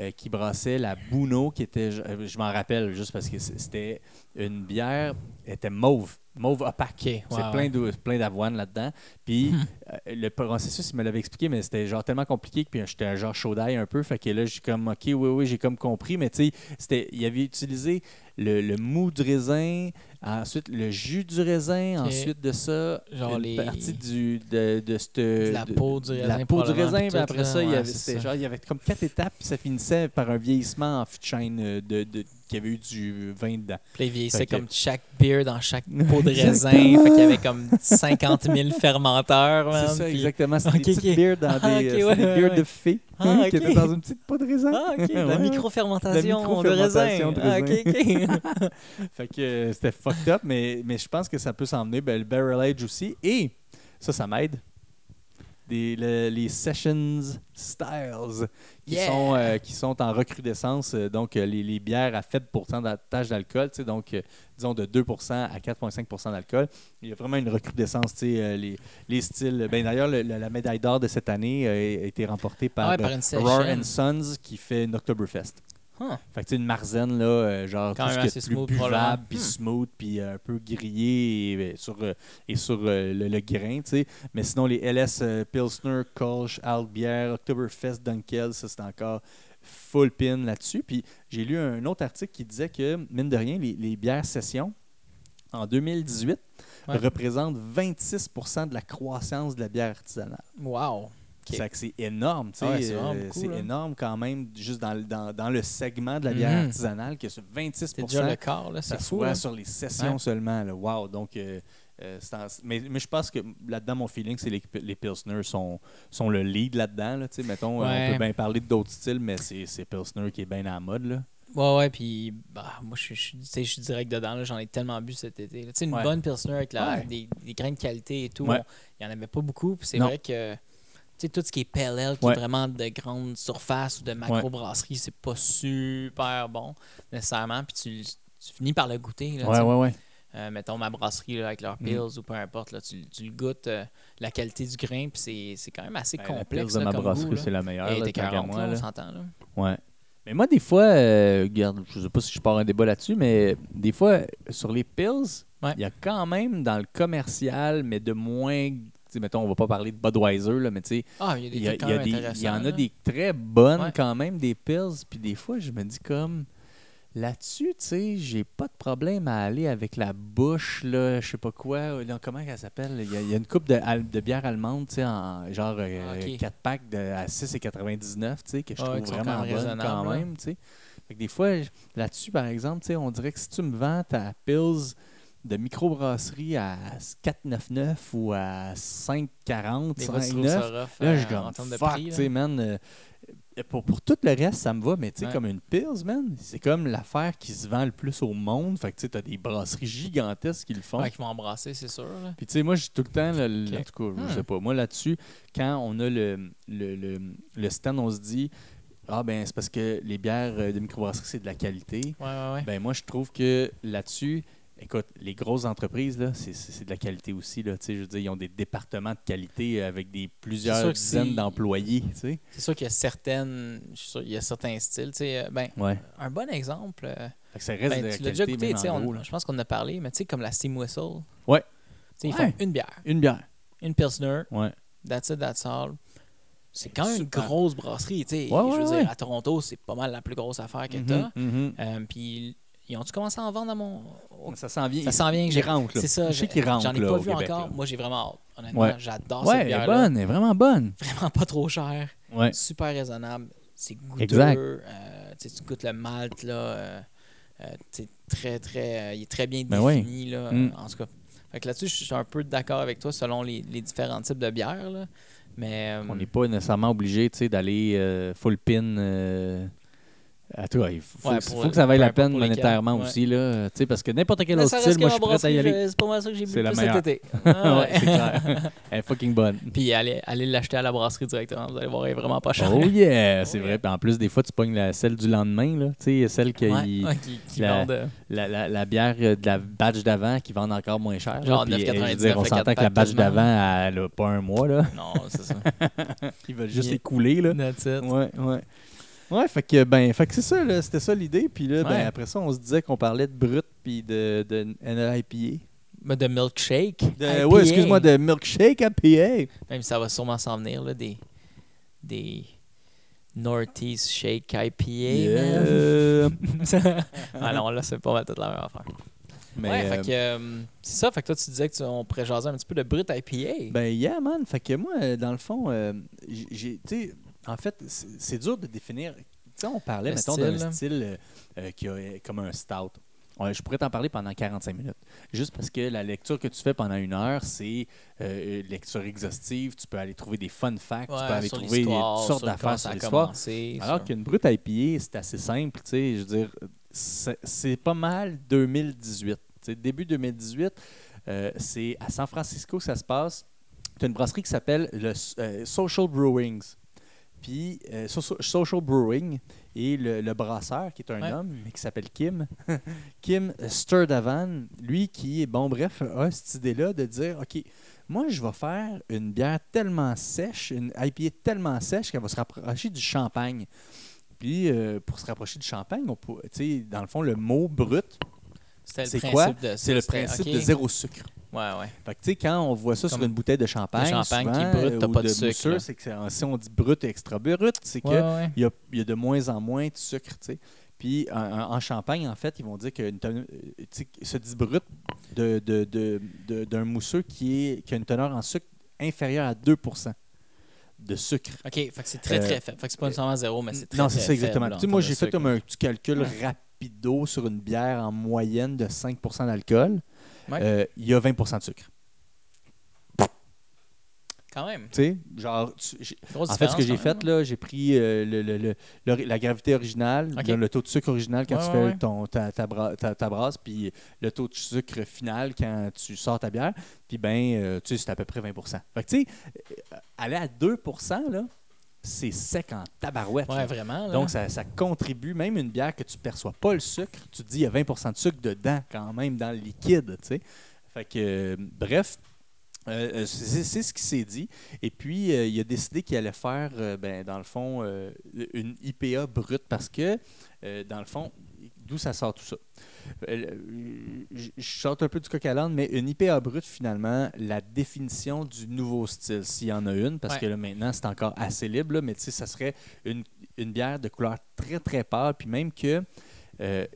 [SPEAKER 2] euh, qui brassait la Buno, qui était, je, euh, je m'en rappelle juste parce que c'était une bière, était mauve, mauve opaque.
[SPEAKER 1] Ok, ouais,
[SPEAKER 2] c'est plein, d'eau- plein d'avoine là-dedans. Puis euh, le processus, il me l'avait expliqué, mais c'était genre tellement compliqué que puis j'étais un genre chaud un peu. Fait que là, j'ai comme, OK, oui, oui, j'ai comme compris. Mais tu sais, il avait utilisé le, le mou du raisin, ensuite le jus du raisin, ensuite de ça,
[SPEAKER 1] Genre
[SPEAKER 2] une
[SPEAKER 1] les-
[SPEAKER 2] partie du, de, de cette...
[SPEAKER 1] De la peau du
[SPEAKER 2] de
[SPEAKER 1] raisin.
[SPEAKER 2] la peau du raisin,
[SPEAKER 1] puis
[SPEAKER 2] après ça, il y,
[SPEAKER 1] Ouais,
[SPEAKER 2] il y avait comme quatre étapes, puis ça finissait par un vieillissement en de chêne euh, de, de, qui avait eu du vin dedans.
[SPEAKER 1] Puis là, il vieillissait
[SPEAKER 2] que-
[SPEAKER 1] comme chaque beer dans chaque peau de raisin. fait qu'il y avait comme 50 000 fermenteurs.
[SPEAKER 2] C'est ça,
[SPEAKER 1] puis-
[SPEAKER 2] exactement. C'était
[SPEAKER 1] Ok,
[SPEAKER 2] des petites
[SPEAKER 1] ok.
[SPEAKER 2] bières dans
[SPEAKER 1] Ah,
[SPEAKER 2] des, euh,
[SPEAKER 1] ouais,
[SPEAKER 2] c'était des
[SPEAKER 1] ouais,
[SPEAKER 2] bières
[SPEAKER 1] ouais.
[SPEAKER 2] de fées
[SPEAKER 1] Ah,
[SPEAKER 2] qui
[SPEAKER 1] ok.
[SPEAKER 2] étaient dans une petite peau de raisin.
[SPEAKER 1] Ah, ok. La micro-fermentation de raisin. Ah, ok.
[SPEAKER 2] Fait que euh, c'était fucked up, mais, mais je pense que ça peut s'emmener. Ben, le barrel age aussi. Et ça, ça m'aide. Des, le- les Sessions Styles qui,
[SPEAKER 1] Yeah!
[SPEAKER 2] sont, euh, qui sont en recrudescence. euh, donc, euh, les, les bières à faible pourcentage d'alcool. tu sais, Donc, euh, disons de 2% à 4,5% d'alcool. Il y a vraiment une recrudescence. euh, les, les styles. Ben, D'ailleurs, le- le- la médaille d'or de cette année a été remportée par,
[SPEAKER 1] Ah ouais, par.
[SPEAKER 2] Roar and Sons qui fait une Oktoberfest.
[SPEAKER 1] Huh.
[SPEAKER 2] Fait que une marzaine, là, euh, genre
[SPEAKER 1] Quand
[SPEAKER 2] tout ce qui est plus
[SPEAKER 1] smooth,
[SPEAKER 2] buvable, puis
[SPEAKER 1] Hmm.
[SPEAKER 2] smooth, puis euh, un peu grillé et, sur, et sur euh, le, le grain, tu sais. Mais sinon, les LS Pilsner, Kolsch, Altbier, Oktoberfest, Dunkel, ça, c'est encore full pin là-dessus. Puis j'ai lu un autre article qui disait que, mine de rien, les, les bières session, en 2018,
[SPEAKER 1] Ouais.
[SPEAKER 2] représentent 26% de la croissance de la bière artisanale.
[SPEAKER 1] Wow.
[SPEAKER 2] C'est énorme, tu sais.
[SPEAKER 1] Ouais, c'est
[SPEAKER 2] euh, énorme quand même, juste dans, le- dans, dans le segment de la bière
[SPEAKER 1] Mhm.
[SPEAKER 2] artisanale, que ce 26
[SPEAKER 1] C'est déjà le quart, là.
[SPEAKER 2] ça
[SPEAKER 1] C'est fou. là.
[SPEAKER 2] sur les sessions
[SPEAKER 1] Ouais.
[SPEAKER 2] seulement. Là. Wow! Donc, euh, euh, en- mais, mais je pense que là-dedans, mon feeling, c'est les, les Pilsner sont, sont le lead là-dedans. Là, mettons,
[SPEAKER 1] Ouais.
[SPEAKER 2] on peut bien parler d'autres styles, mais c'est, Pilsner qui est bien à la mode. Là.
[SPEAKER 1] Ouais, ouais, puis bah, moi, je suis- direct dedans. J'en ai tellement bu cet été. là. Tu sais, une
[SPEAKER 2] Ouais.
[SPEAKER 1] bonne Pilsner avec la,
[SPEAKER 2] Ouais.
[SPEAKER 1] des, des grains de qualité et tout. Il n'y en avait pas beaucoup. C'est vrai que sais, tout ce qui est ale, qui
[SPEAKER 2] Ouais.
[SPEAKER 1] est vraiment de grande surface ou de macro-brasserie, c'est pas super bon nécessairement. Puis tu, tu finis par le goûter. Là, tu sais.
[SPEAKER 2] ouais.
[SPEAKER 1] Euh, mettons ma brasserie là, avec leurs
[SPEAKER 2] Mm.
[SPEAKER 1] pills ou peu importe, là, tu, tu le goûtes, euh, la qualité du grain, puis c'est- c'est quand même assez
[SPEAKER 2] Ben, la
[SPEAKER 1] complexe.
[SPEAKER 2] De
[SPEAKER 1] là,
[SPEAKER 2] ma
[SPEAKER 1] comme
[SPEAKER 2] brasserie, c'est la meilleure.
[SPEAKER 1] Elle était
[SPEAKER 2] tant qu'à
[SPEAKER 1] 40,
[SPEAKER 2] moi,
[SPEAKER 1] on s'entend.
[SPEAKER 2] Ouais. Mais moi, des fois, euh, regarde, je sais pas si je pars un débat là-dessus, mais des fois, sur les pills, il
[SPEAKER 1] Ouais.
[SPEAKER 2] y a quand même dans le commercial, mais de moins. Tu sais, Mettons, on va pas parler de Budweiser, là, mais tu sais,
[SPEAKER 1] Ah, il y
[SPEAKER 2] en a des très bonnes
[SPEAKER 1] Ouais.
[SPEAKER 2] quand même, des pills, puis des fois, je me dis comme. Là-dessus, tu sais, j'ai pas de problème à aller avec la bouche, là, je sais pas quoi. là, comment elle s'appelle? Il y, a, il y a une coupe de, bière allemande, tu sais, en genre
[SPEAKER 1] Ah, ok.
[SPEAKER 2] 4 packs de, à 6,99, tu sais, que je
[SPEAKER 1] Ah ouais,
[SPEAKER 2] trouve vraiment
[SPEAKER 1] quand
[SPEAKER 2] bonne quand même, tu sais. Des fois, là-dessus, par exemple, tu sais, on dirait que si tu me vends ta Pils de microbrasserie à 4,99 ou à 5,40,
[SPEAKER 1] Des fois, tu trouves
[SPEAKER 2] 5,9,
[SPEAKER 1] ça rough
[SPEAKER 2] Là,
[SPEAKER 1] euh,
[SPEAKER 2] je suis
[SPEAKER 1] en
[SPEAKER 2] comme fuck, tu sais, man. euh, pour, pour tout le reste, ça me va, mais tu sais,
[SPEAKER 1] Ouais.
[SPEAKER 2] comme une Pils, man, c'est comme l'affaire qui se vend le plus au monde. Fait que tu sais, t'as des brasseries gigantesques qui le font.
[SPEAKER 1] Ouais, qui vont embrasser, c'est sûr. là.
[SPEAKER 2] Puis tu sais, moi, j'ai tout le temps, le- en tout cas, je
[SPEAKER 1] Hmm.
[SPEAKER 2] sais pas, moi là-dessus, quand on a le, le, le, le stand, on se dit, ah ben, c'est parce que les bières euh, de microbrasserie, c'est de la qualité.
[SPEAKER 1] Ouais, ouais, ouais.
[SPEAKER 2] Ben moi, je trouve que là-dessus, écoute, les grosses entreprises, là, c'est- de la qualité aussi. Là, Tu sais, je veux dire, ils ont des départements de qualité avec des plusieurs dizaines d'employés. tu sais.
[SPEAKER 1] C'est sûr qu'il y a certaines. Je suis sûr, il y a certains styles. tu sais, euh, Ben,
[SPEAKER 2] Ouais.
[SPEAKER 1] un bon exemple. euh,
[SPEAKER 2] ça reste
[SPEAKER 1] ben,
[SPEAKER 2] de la
[SPEAKER 1] tu l'as déjà goûté, tu je pense qu'on en a parlé, mais tu sais, comme la Steam Whistle.
[SPEAKER 2] Ouais.
[SPEAKER 1] Tu sais, ils
[SPEAKER 2] Ouais.
[SPEAKER 1] font une bière,
[SPEAKER 2] Une bière.
[SPEAKER 1] une Pilsner,
[SPEAKER 2] Ouais.
[SPEAKER 1] that's it, that's all. C'est quand même une grosse brasserie. tu sais.
[SPEAKER 2] Ouais,
[SPEAKER 1] je
[SPEAKER 2] ouais,
[SPEAKER 1] veux
[SPEAKER 2] ouais.
[SPEAKER 1] dire, à Toronto, c'est pas mal la plus grosse affaire que t'as.
[SPEAKER 2] mhm.
[SPEAKER 1] Euh, Puis, ils ont-tu commencé à en vendre à mon.
[SPEAKER 2] Ça s'en vient.
[SPEAKER 1] Ça s'en vient que j'ai-
[SPEAKER 2] rentre.
[SPEAKER 1] C'est ça.
[SPEAKER 2] Je sais qu'il rentre.
[SPEAKER 1] J'en ai pas vu
[SPEAKER 2] Québec,
[SPEAKER 1] encore.
[SPEAKER 2] là.
[SPEAKER 1] Moi, j'ai vraiment hâte. Honnêtement,
[SPEAKER 2] Ouais.
[SPEAKER 1] j'adore
[SPEAKER 2] Ouais,
[SPEAKER 1] cette
[SPEAKER 2] elle est bonne, elle est vraiment bonne.
[SPEAKER 1] Vraiment pas trop cher.
[SPEAKER 2] Ouais.
[SPEAKER 1] super raisonnable. C'est goûteux.
[SPEAKER 2] Exact.
[SPEAKER 1] euh, tu goûtes le malt, là. euh, euh, très, très, euh, il est très bien
[SPEAKER 2] Ben
[SPEAKER 1] défini, là.
[SPEAKER 2] Mm.
[SPEAKER 1] En tout cas. Fait que là-dessus, je suis un peu d'accord avec toi selon les, les différents types de bières, là. Mais.
[SPEAKER 2] On n'est pas nécessairement obligé tu sais, d'aller full pin. Euh, à toi, il faut,
[SPEAKER 1] Ouais,
[SPEAKER 2] faut
[SPEAKER 1] pour-
[SPEAKER 2] que ça vaille
[SPEAKER 1] peu
[SPEAKER 2] la peine monétairement
[SPEAKER 1] ouais.
[SPEAKER 2] aussi. Là, tu sais, parce que n'importe quel
[SPEAKER 1] mais
[SPEAKER 2] autre style, moi je suis prêt à y
[SPEAKER 1] brasserie,
[SPEAKER 2] aller.
[SPEAKER 1] je- C'est pas mal ça que j'ai bu
[SPEAKER 2] C'est la
[SPEAKER 1] cet été. Ah,
[SPEAKER 2] ouais, c'est clair. Elle est fucking bonne.
[SPEAKER 1] Puis allez, allez l'acheter à la brasserie directement. Vous allez voir, elle est vraiment pas chère.
[SPEAKER 2] Oh yeah, c'est
[SPEAKER 1] Oh
[SPEAKER 2] vrai.
[SPEAKER 1] yeah.
[SPEAKER 2] Puis en plus, des fois, tu pognes la, celle du lendemain, là. Tu sais, celle qui,
[SPEAKER 1] Ouais, ouais, qui, qui
[SPEAKER 2] la-
[SPEAKER 1] vendent, euh,
[SPEAKER 2] la, la, la bière euh, de la batch d'avant qui vendent encore moins cher.
[SPEAKER 1] Genre
[SPEAKER 2] Puis, euh, je veux
[SPEAKER 1] 9,99
[SPEAKER 2] dire, on
[SPEAKER 1] à
[SPEAKER 2] s'entend que la batch d'avant, elle a pas un mois, là.
[SPEAKER 1] Non, c'est ça.
[SPEAKER 2] Ils veulent juste écouler, là.
[SPEAKER 1] That's it.
[SPEAKER 2] Ouais, ouais. Ouais, fait que, ben, fait que c'est ça, là, c'était ça l'idée. Puis là, ben,
[SPEAKER 1] Ouais.
[SPEAKER 2] après ça, on se disait qu'on parlait de brut puis de, de NIPA.
[SPEAKER 1] Mais de milkshake.
[SPEAKER 2] De,
[SPEAKER 1] IPA.
[SPEAKER 2] ouais, excuse-moi, de milkshake IPA.
[SPEAKER 1] Même ça va sûrement s'en venir, là, des, des Northeast Shake IPA. man.
[SPEAKER 2] Yeah.
[SPEAKER 1] ah non, là, c'est pas mal toute la même affaire.
[SPEAKER 2] Mais,
[SPEAKER 1] ouais,
[SPEAKER 2] euh,
[SPEAKER 1] fait que euh, c'est ça. Fait que toi, tu disais qu'on pourrait jaser un petit peu de brut IPA.
[SPEAKER 2] Ben, yeah, man. Fait que moi, euh, dans le fond, euh, j'ai- j'ai. Tu sais, en fait, c'est dur de définir. Tu sais, on parlait,
[SPEAKER 1] Le
[SPEAKER 2] mettons, d'un style euh, qui a, comme un stout. Je pourrais t'en parler pendant 45 minutes. Juste parce que la lecture que tu fais pendant une heure, c'est euh, une lecture exhaustive. Tu peux aller trouver des fun facts, tu peux aller trouver toutes sortes d'affaires sur l'histoire. Alors qu'une brute IPA, c'est assez simple. tu sais, Je veux dire, c'est c'est pas mal 2018. Tu sais, début 2018, euh, c'est à San Francisco que ça se passe. Tu as une brasserie qui s'appelle le euh, Social Brewings. Puis euh, So- So- Social Brewing et le, le brasseur, qui est un
[SPEAKER 1] Ouais.
[SPEAKER 2] homme, mais qui s'appelle Kim, Kim Sturdavan, lui qui, bon, bref, a cette idée-là de dire OK, moi, je vais faire une bière tellement sèche, une IPA tellement sèche qu'elle va se rapprocher du champagne. Puis, euh, pour se rapprocher du champagne, on peut, dans le fond, le mot brut, c'est quoi? c'est le principe de zéro sucre.
[SPEAKER 1] Ouais, ouais.
[SPEAKER 2] Fait que, tu sais, quand on voit ça sur une bouteille de champagne,
[SPEAKER 1] champagne qui est
[SPEAKER 2] souvent,
[SPEAKER 1] brut, t'as
[SPEAKER 2] euh,
[SPEAKER 1] pas de sucre,
[SPEAKER 2] c'est que si on dit brut et extra brut, c'est que
[SPEAKER 1] Ouais,
[SPEAKER 2] y a, y a de moins en moins de sucre, tu sais. Puis en, Champagne, en fait, ils vont dire que se dit brut de, de- de- de- d'un mousseux qui, est, qui a une teneur en sucre inférieure à 2% de sucre.
[SPEAKER 1] OK, fait que c'est très,
[SPEAKER 2] Euh,
[SPEAKER 1] très faible. Fait que c'est pas nécessairement zéro, mais c'est très,
[SPEAKER 2] non, c'est ça exactement.
[SPEAKER 1] faible,
[SPEAKER 2] Tu sais,
[SPEAKER 1] en
[SPEAKER 2] moi, j'ai fait comme un petit calcul rapido sur une bière en moyenne de 5 d'alcool.
[SPEAKER 1] Ouais.
[SPEAKER 2] Euh, Il y a 20% de sucre.
[SPEAKER 1] Quand même.
[SPEAKER 2] Tu sais, genre, En fait, ce que j'ai fait, là, j'ai pris euh, le, le- la gravité originale, le, taux de sucre original quand
[SPEAKER 1] Ouais,
[SPEAKER 2] tu
[SPEAKER 1] ouais,
[SPEAKER 2] fais ton, ta, ta, bra- ta- ta brasse, puis le taux de sucre final quand tu sors ta bière. Puis, ben, euh, tu sais, c'est à peu près 20 Fait que, tu sais, aller à 2% là, c'est sec en tabarouette.
[SPEAKER 1] Ouais, vraiment. là.
[SPEAKER 2] Donc, ça, ça contribue, même une bière que tu ne perçois pas le sucre, tu te dis il y a 20% de sucre dedans, quand même, dans le liquide, tu sais. Fait que, euh, bref, euh, euh, c'est ce qui s'est dit. Et puis, euh, il a décidé qu'il allait faire, ben, dans le fond, une IPA brute parce que, dans le fond, d'où ça sort tout ça? Euh, je sorte un peu du coq à l'âne, mais une IPA brute, finalement, la définition du nouveau style, s'il y en a une, parce
[SPEAKER 1] Ouais.
[SPEAKER 2] que là, maintenant, c'est encore assez libre, là, mais tu sais, ça serait une, une bière de couleur très, très pâle, puis même que euh,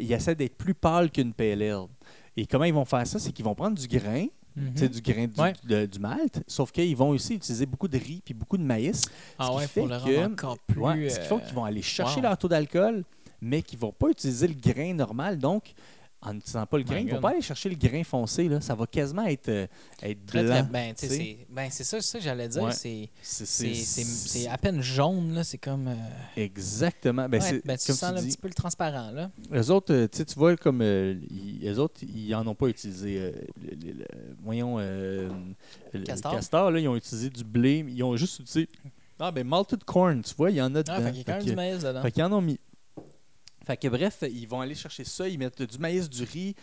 [SPEAKER 2] essaient d'être plus pâles qu'une PLL. Et comment ils vont faire ça? C'est qu'ils vont prendre du grain,
[SPEAKER 1] Mhm.
[SPEAKER 2] tu sais, du grain du,
[SPEAKER 1] Ouais.
[SPEAKER 2] de- du malt, sauf qu'ils vont aussi utiliser beaucoup de riz puis beaucoup de maïs.
[SPEAKER 1] Ah
[SPEAKER 2] ce qui
[SPEAKER 1] ouais,
[SPEAKER 2] fait
[SPEAKER 1] pour le
[SPEAKER 2] que-
[SPEAKER 1] encore plus.
[SPEAKER 2] Ouais, ce qui fait qu'ils vont aller chercher
[SPEAKER 1] wow.
[SPEAKER 2] leur taux d'alcool, mais qu'ils ne vont pas utiliser le grain normal. Donc, en n'utilisant pas le grain, ils ne vont pas aller chercher le grain foncé. Là. Ça va quasiment être, euh, être blanc.
[SPEAKER 1] très, ben, c'est ben, c'est ça, c'est ça que j'allais dire.
[SPEAKER 2] Ouais.
[SPEAKER 1] C'est
[SPEAKER 2] C'est-
[SPEAKER 1] c'est-
[SPEAKER 2] c'est-
[SPEAKER 1] c'est- c'est à peine jaune, là. C'est comme. euh,
[SPEAKER 2] Exactement. Ben,
[SPEAKER 1] ouais, ben, tu
[SPEAKER 2] comme
[SPEAKER 1] sens
[SPEAKER 2] tu
[SPEAKER 1] un
[SPEAKER 2] dis,
[SPEAKER 1] petit peu le transparent, là.
[SPEAKER 2] Les autres, euh, tu vois, comme euh, les autres, ils n'en ont pas utilisé. euh, le- le- le- voyons, euh, le
[SPEAKER 1] Castor?
[SPEAKER 2] castor, là, ils ont utilisé du blé. Ils ont juste utilisé. Ah, ben, malted corn, tu vois, il y en a dedans.
[SPEAKER 1] Ah, fait qu'il y a quand même du maïs dedans.
[SPEAKER 2] Fait qu'ils en ont mis. Fait que bref, ils vont aller chercher ça, ils mettent du maïs, du riz.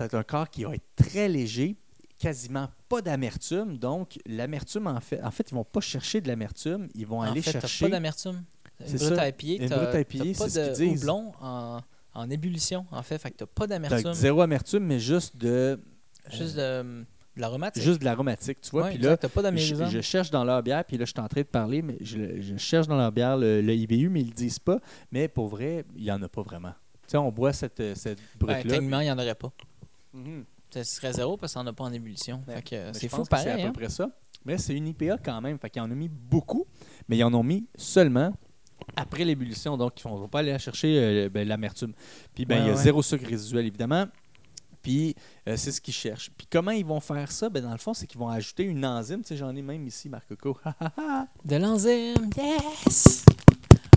[SPEAKER 2] Être un corps qui va être très léger, quasiment pas d'amertume. Donc, l'amertume, en fait, en fait, ils vont pas chercher de l'amertume, ils vont
[SPEAKER 1] En
[SPEAKER 2] aller
[SPEAKER 1] fait,
[SPEAKER 2] chercher.
[SPEAKER 1] pas d'amertume.
[SPEAKER 2] C'est ça.
[SPEAKER 1] à pied,
[SPEAKER 2] Une brute à
[SPEAKER 1] pas
[SPEAKER 2] c'est ce qu'ils disent.
[SPEAKER 1] en, en ébullition, en fait. Fait que t'as pas d'amertume.
[SPEAKER 2] zéro amertume, mais juste de,
[SPEAKER 1] Juste de, de l'aromatique.
[SPEAKER 2] juste de l'aromatique, tu vois.
[SPEAKER 1] Ouais,
[SPEAKER 2] puis
[SPEAKER 1] exact,
[SPEAKER 2] là,
[SPEAKER 1] t'as pas
[SPEAKER 2] je, je cherche dans leur bière, puis là, je suis en train de parler, mais je, je cherche dans leur bière le, le IBU, mais ils le disent pas. Mais pour vrai, il y en a pas vraiment. Tu sais, on boit cette, euh, cette
[SPEAKER 1] Ben,
[SPEAKER 2] brute-là.
[SPEAKER 1] techniquement, il n'y en aurait pas.
[SPEAKER 2] Mhm.
[SPEAKER 1] Ce serait zéro parce que ça n'en a pas en ébullition. Euh,
[SPEAKER 2] Mais
[SPEAKER 1] c'est fou
[SPEAKER 2] C'est
[SPEAKER 1] pareil.
[SPEAKER 2] à peu
[SPEAKER 1] hein.
[SPEAKER 2] près ça. Mais c'est une IPA quand même. Fait qu'ils en ont mis beaucoup, mais ils en ont mis seulement après l'ébullition. Donc, ils ne vont pas aller chercher euh, ben, l'amertume. Puis, ben,
[SPEAKER 1] Ouais,
[SPEAKER 2] il y a
[SPEAKER 1] ouais.
[SPEAKER 2] zéro sucre résiduel, évidemment. Puis, euh, c'est ce qu'ils cherchent. Puis, comment ils vont faire ça? Ben, dans le fond, c'est qu'ils vont ajouter une enzyme. Tu sais, j'en ai même ici, Marcoco.
[SPEAKER 1] De l'enzyme, yes!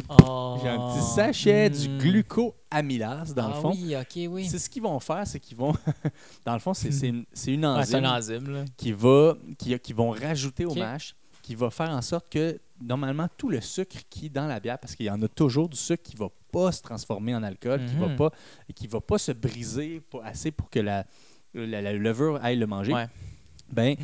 [SPEAKER 1] Oh.
[SPEAKER 2] J'ai un petit sachet du
[SPEAKER 1] Mm.
[SPEAKER 2] glucoamylase, dans
[SPEAKER 1] ah
[SPEAKER 2] le fond.
[SPEAKER 1] oui, ok, oui.
[SPEAKER 2] C'est ce qu'ils vont faire, c'est qu'ils vont. dans le fond, c'est une, c'est une
[SPEAKER 1] Ouais, c'est
[SPEAKER 2] enzyme.
[SPEAKER 1] enzyme, là.
[SPEAKER 2] qui va qui, qui vont rajouter au
[SPEAKER 1] Ok.
[SPEAKER 2] mash, qui va faire en sorte que normalement tout le sucre qui est dans la bière, parce qu'il y en a toujours du sucre qui va pas se transformer en alcool, qui va
[SPEAKER 1] Mhm.
[SPEAKER 2] pas qui va pas se briser assez pour que la, la, la levure aille le manger.
[SPEAKER 1] Ouais.
[SPEAKER 2] Ben,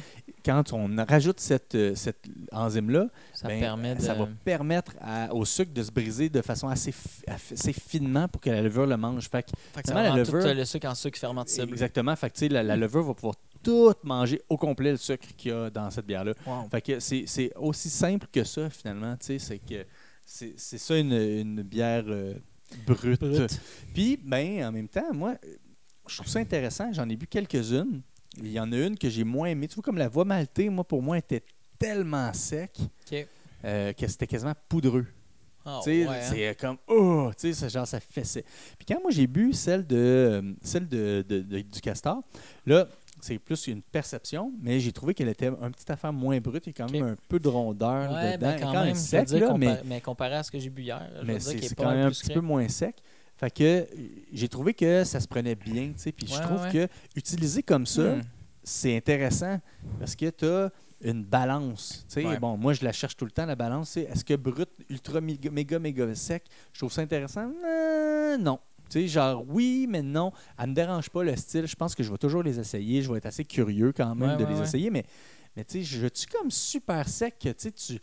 [SPEAKER 2] quand on rajoute cette, euh, cette enzyme-là,
[SPEAKER 1] Ça
[SPEAKER 2] ben,
[SPEAKER 1] de.
[SPEAKER 2] ça va permettre à- au sucre de se briser de façon assez, assez finement pour que la levure le mange. Fait que
[SPEAKER 1] Fait que ça
[SPEAKER 2] Finalement,
[SPEAKER 1] rend
[SPEAKER 2] la
[SPEAKER 1] tout
[SPEAKER 2] levure-
[SPEAKER 1] le sucre en sucre fermentable.
[SPEAKER 2] Exactement. Fait que, la, la levure va pouvoir tout manger au complet le sucre qu'il y a dans cette bière-là.
[SPEAKER 1] Wow.
[SPEAKER 2] Fait que c'est aussi simple que ça, finalement. C'est que c'est ça une, une bière euh, brute.
[SPEAKER 1] Brut.
[SPEAKER 2] Puis, ben, en même temps, moi, je trouve ça intéressant. J'en ai bu quelques-unes. Il y en a une que j'ai moins aimée. Tu vois, comme la voix maltée, moi, pour moi, était tellement sec euh, que c'était quasiment poudreux.
[SPEAKER 1] Ah, ouais, hein.
[SPEAKER 2] c'est euh, comme oh, tu sais, genre ça fessait. Puis quand moi j'ai bu celle de celle de, de- de- du castor, là, c'est plus une perception, mais j'ai trouvé qu'elle était un petit affaire moins brute, a quand même un peu de rondeur
[SPEAKER 1] Ouais,
[SPEAKER 2] dedans,
[SPEAKER 1] ben quand,
[SPEAKER 2] quand même sec là,
[SPEAKER 1] compa-
[SPEAKER 2] mais,
[SPEAKER 1] mais comparé à ce que j'ai bu hier, je
[SPEAKER 2] mais c'est quand même un petit peu moins sec. Fait que euh, j'ai trouvé que ça se prenait bien, tu sais, puis je trouve
[SPEAKER 1] ouais.
[SPEAKER 2] que utiliser comme ça,
[SPEAKER 1] Hmm.
[SPEAKER 2] c'est intéressant parce que tu as une balance. tu sais.
[SPEAKER 1] Ouais.
[SPEAKER 2] Bon, moi, je la cherche tout le temps, la balance. c'est Est-ce que brut, ultra, méga, méga, méga sec, je trouve ça intéressant? Euh, non. Tu sais, genre, oui, mais non. Elle me dérange pas le style. Je pense que je vais toujours les essayer. Je vais être assez curieux quand même
[SPEAKER 1] Ouais,
[SPEAKER 2] de
[SPEAKER 1] ouais,
[SPEAKER 2] les
[SPEAKER 1] ouais.
[SPEAKER 2] essayer. Mais, mais tu sais, je suis comme super sec que tu tu.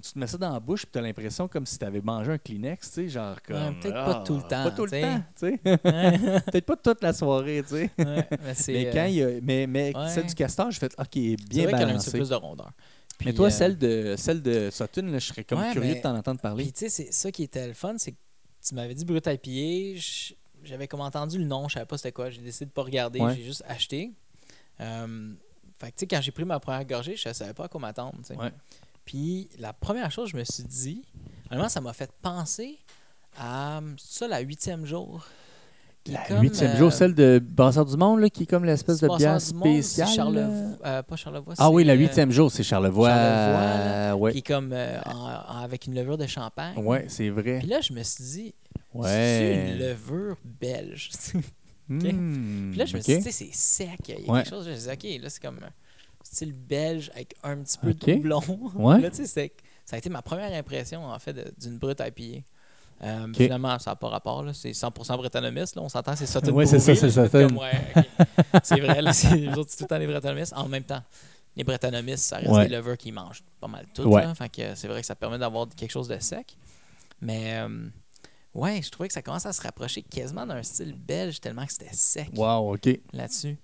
[SPEAKER 2] Te mets ça dans la bouche et tu as l'impression comme si tu avais mangé un Kleenex, tu sais, genre comme...
[SPEAKER 1] peut-être pas
[SPEAKER 2] ah,
[SPEAKER 1] tout le temps,
[SPEAKER 2] Pas tout le temps, tu sais. Peut-être pas toute la soirée, tu sais.
[SPEAKER 1] Mais
[SPEAKER 2] Mais
[SPEAKER 1] euh,
[SPEAKER 2] quand il y a, mais, mais celle du castor, j'ai fait OK,
[SPEAKER 1] c'est
[SPEAKER 2] bien
[SPEAKER 1] vrai qu'elle a un petit
[SPEAKER 2] balancé.
[SPEAKER 1] peu plus de rondeur.
[SPEAKER 2] mais
[SPEAKER 1] Puis,
[SPEAKER 2] toi,
[SPEAKER 1] euh,
[SPEAKER 2] celle de celle de Sutton, là, je serais comme
[SPEAKER 1] Ouais,
[SPEAKER 2] curieux
[SPEAKER 1] mais-
[SPEAKER 2] de t'en entendre parler.
[SPEAKER 1] Puis tu sais, c'est ça qui était le fun, c'est que tu m'avais dit brut à pied, j'avais comme entendu le nom, je savais pas c'était quoi, j'ai décidé de pas regarder,
[SPEAKER 2] Ouais.
[SPEAKER 1] j'ai juste acheté. Euh, fait que tu sais, quand j'ai pris ma première gorgée, je savais pas à quoi m'attendre.
[SPEAKER 2] Ouais.
[SPEAKER 1] Puis la première chose, je me suis dit, vraiment, ça m'a fait penser à ça la huitième jour.
[SPEAKER 2] La huitième
[SPEAKER 1] euh,
[SPEAKER 2] jour, celle de Brasseur du Monde, là, qui est comme l'espèce de bière spéciale.
[SPEAKER 1] Charlevoix- euh, pas Charlevoix.
[SPEAKER 2] Ah oui, la
[SPEAKER 1] euh,
[SPEAKER 2] huitième jour, c'est Charlevoix.
[SPEAKER 1] Charlevoix, là,
[SPEAKER 2] ouais.
[SPEAKER 1] Qui est comme euh, en- en- avec une levure de champagne.
[SPEAKER 2] ouais, c'est vrai.
[SPEAKER 1] Puis là, je me suis dit, c'est une levure belge.
[SPEAKER 2] Hmm,
[SPEAKER 1] Puis là, je me suis dit, tu sais, c'est sec. Il y a
[SPEAKER 2] Ouais.
[SPEAKER 1] quelque chose. Je me suis dit, OK, là, c'est comme un style belge avec un petit peu de.
[SPEAKER 2] Ouais.
[SPEAKER 1] là, tu sais, c'est- ça a été ma première impression, en fait, d'une brute IPA. Euh. Finalement, ça n'a pas rapport. là. C'est 100% brettanomiste. Là. On s'entend, c'est Sutton
[SPEAKER 2] Ouais, c'est ça, c'est. Sutton.
[SPEAKER 1] C'est vrai, là, c'est les autres, c'est tout le temps les brettanomistes. En même temps, les brettanomistes, ça reste
[SPEAKER 2] Ouais.
[SPEAKER 1] des levures qui mangent pas mal tout.
[SPEAKER 2] Ouais.
[SPEAKER 1] là. Fait que c'est vrai que ça permet d'avoir quelque chose de sec. Mais euh, ouais, je trouvais que ça commence à se rapprocher quasiment d'un style belge tellement que c'était sec
[SPEAKER 2] Wow, OK.
[SPEAKER 1] là-dessus.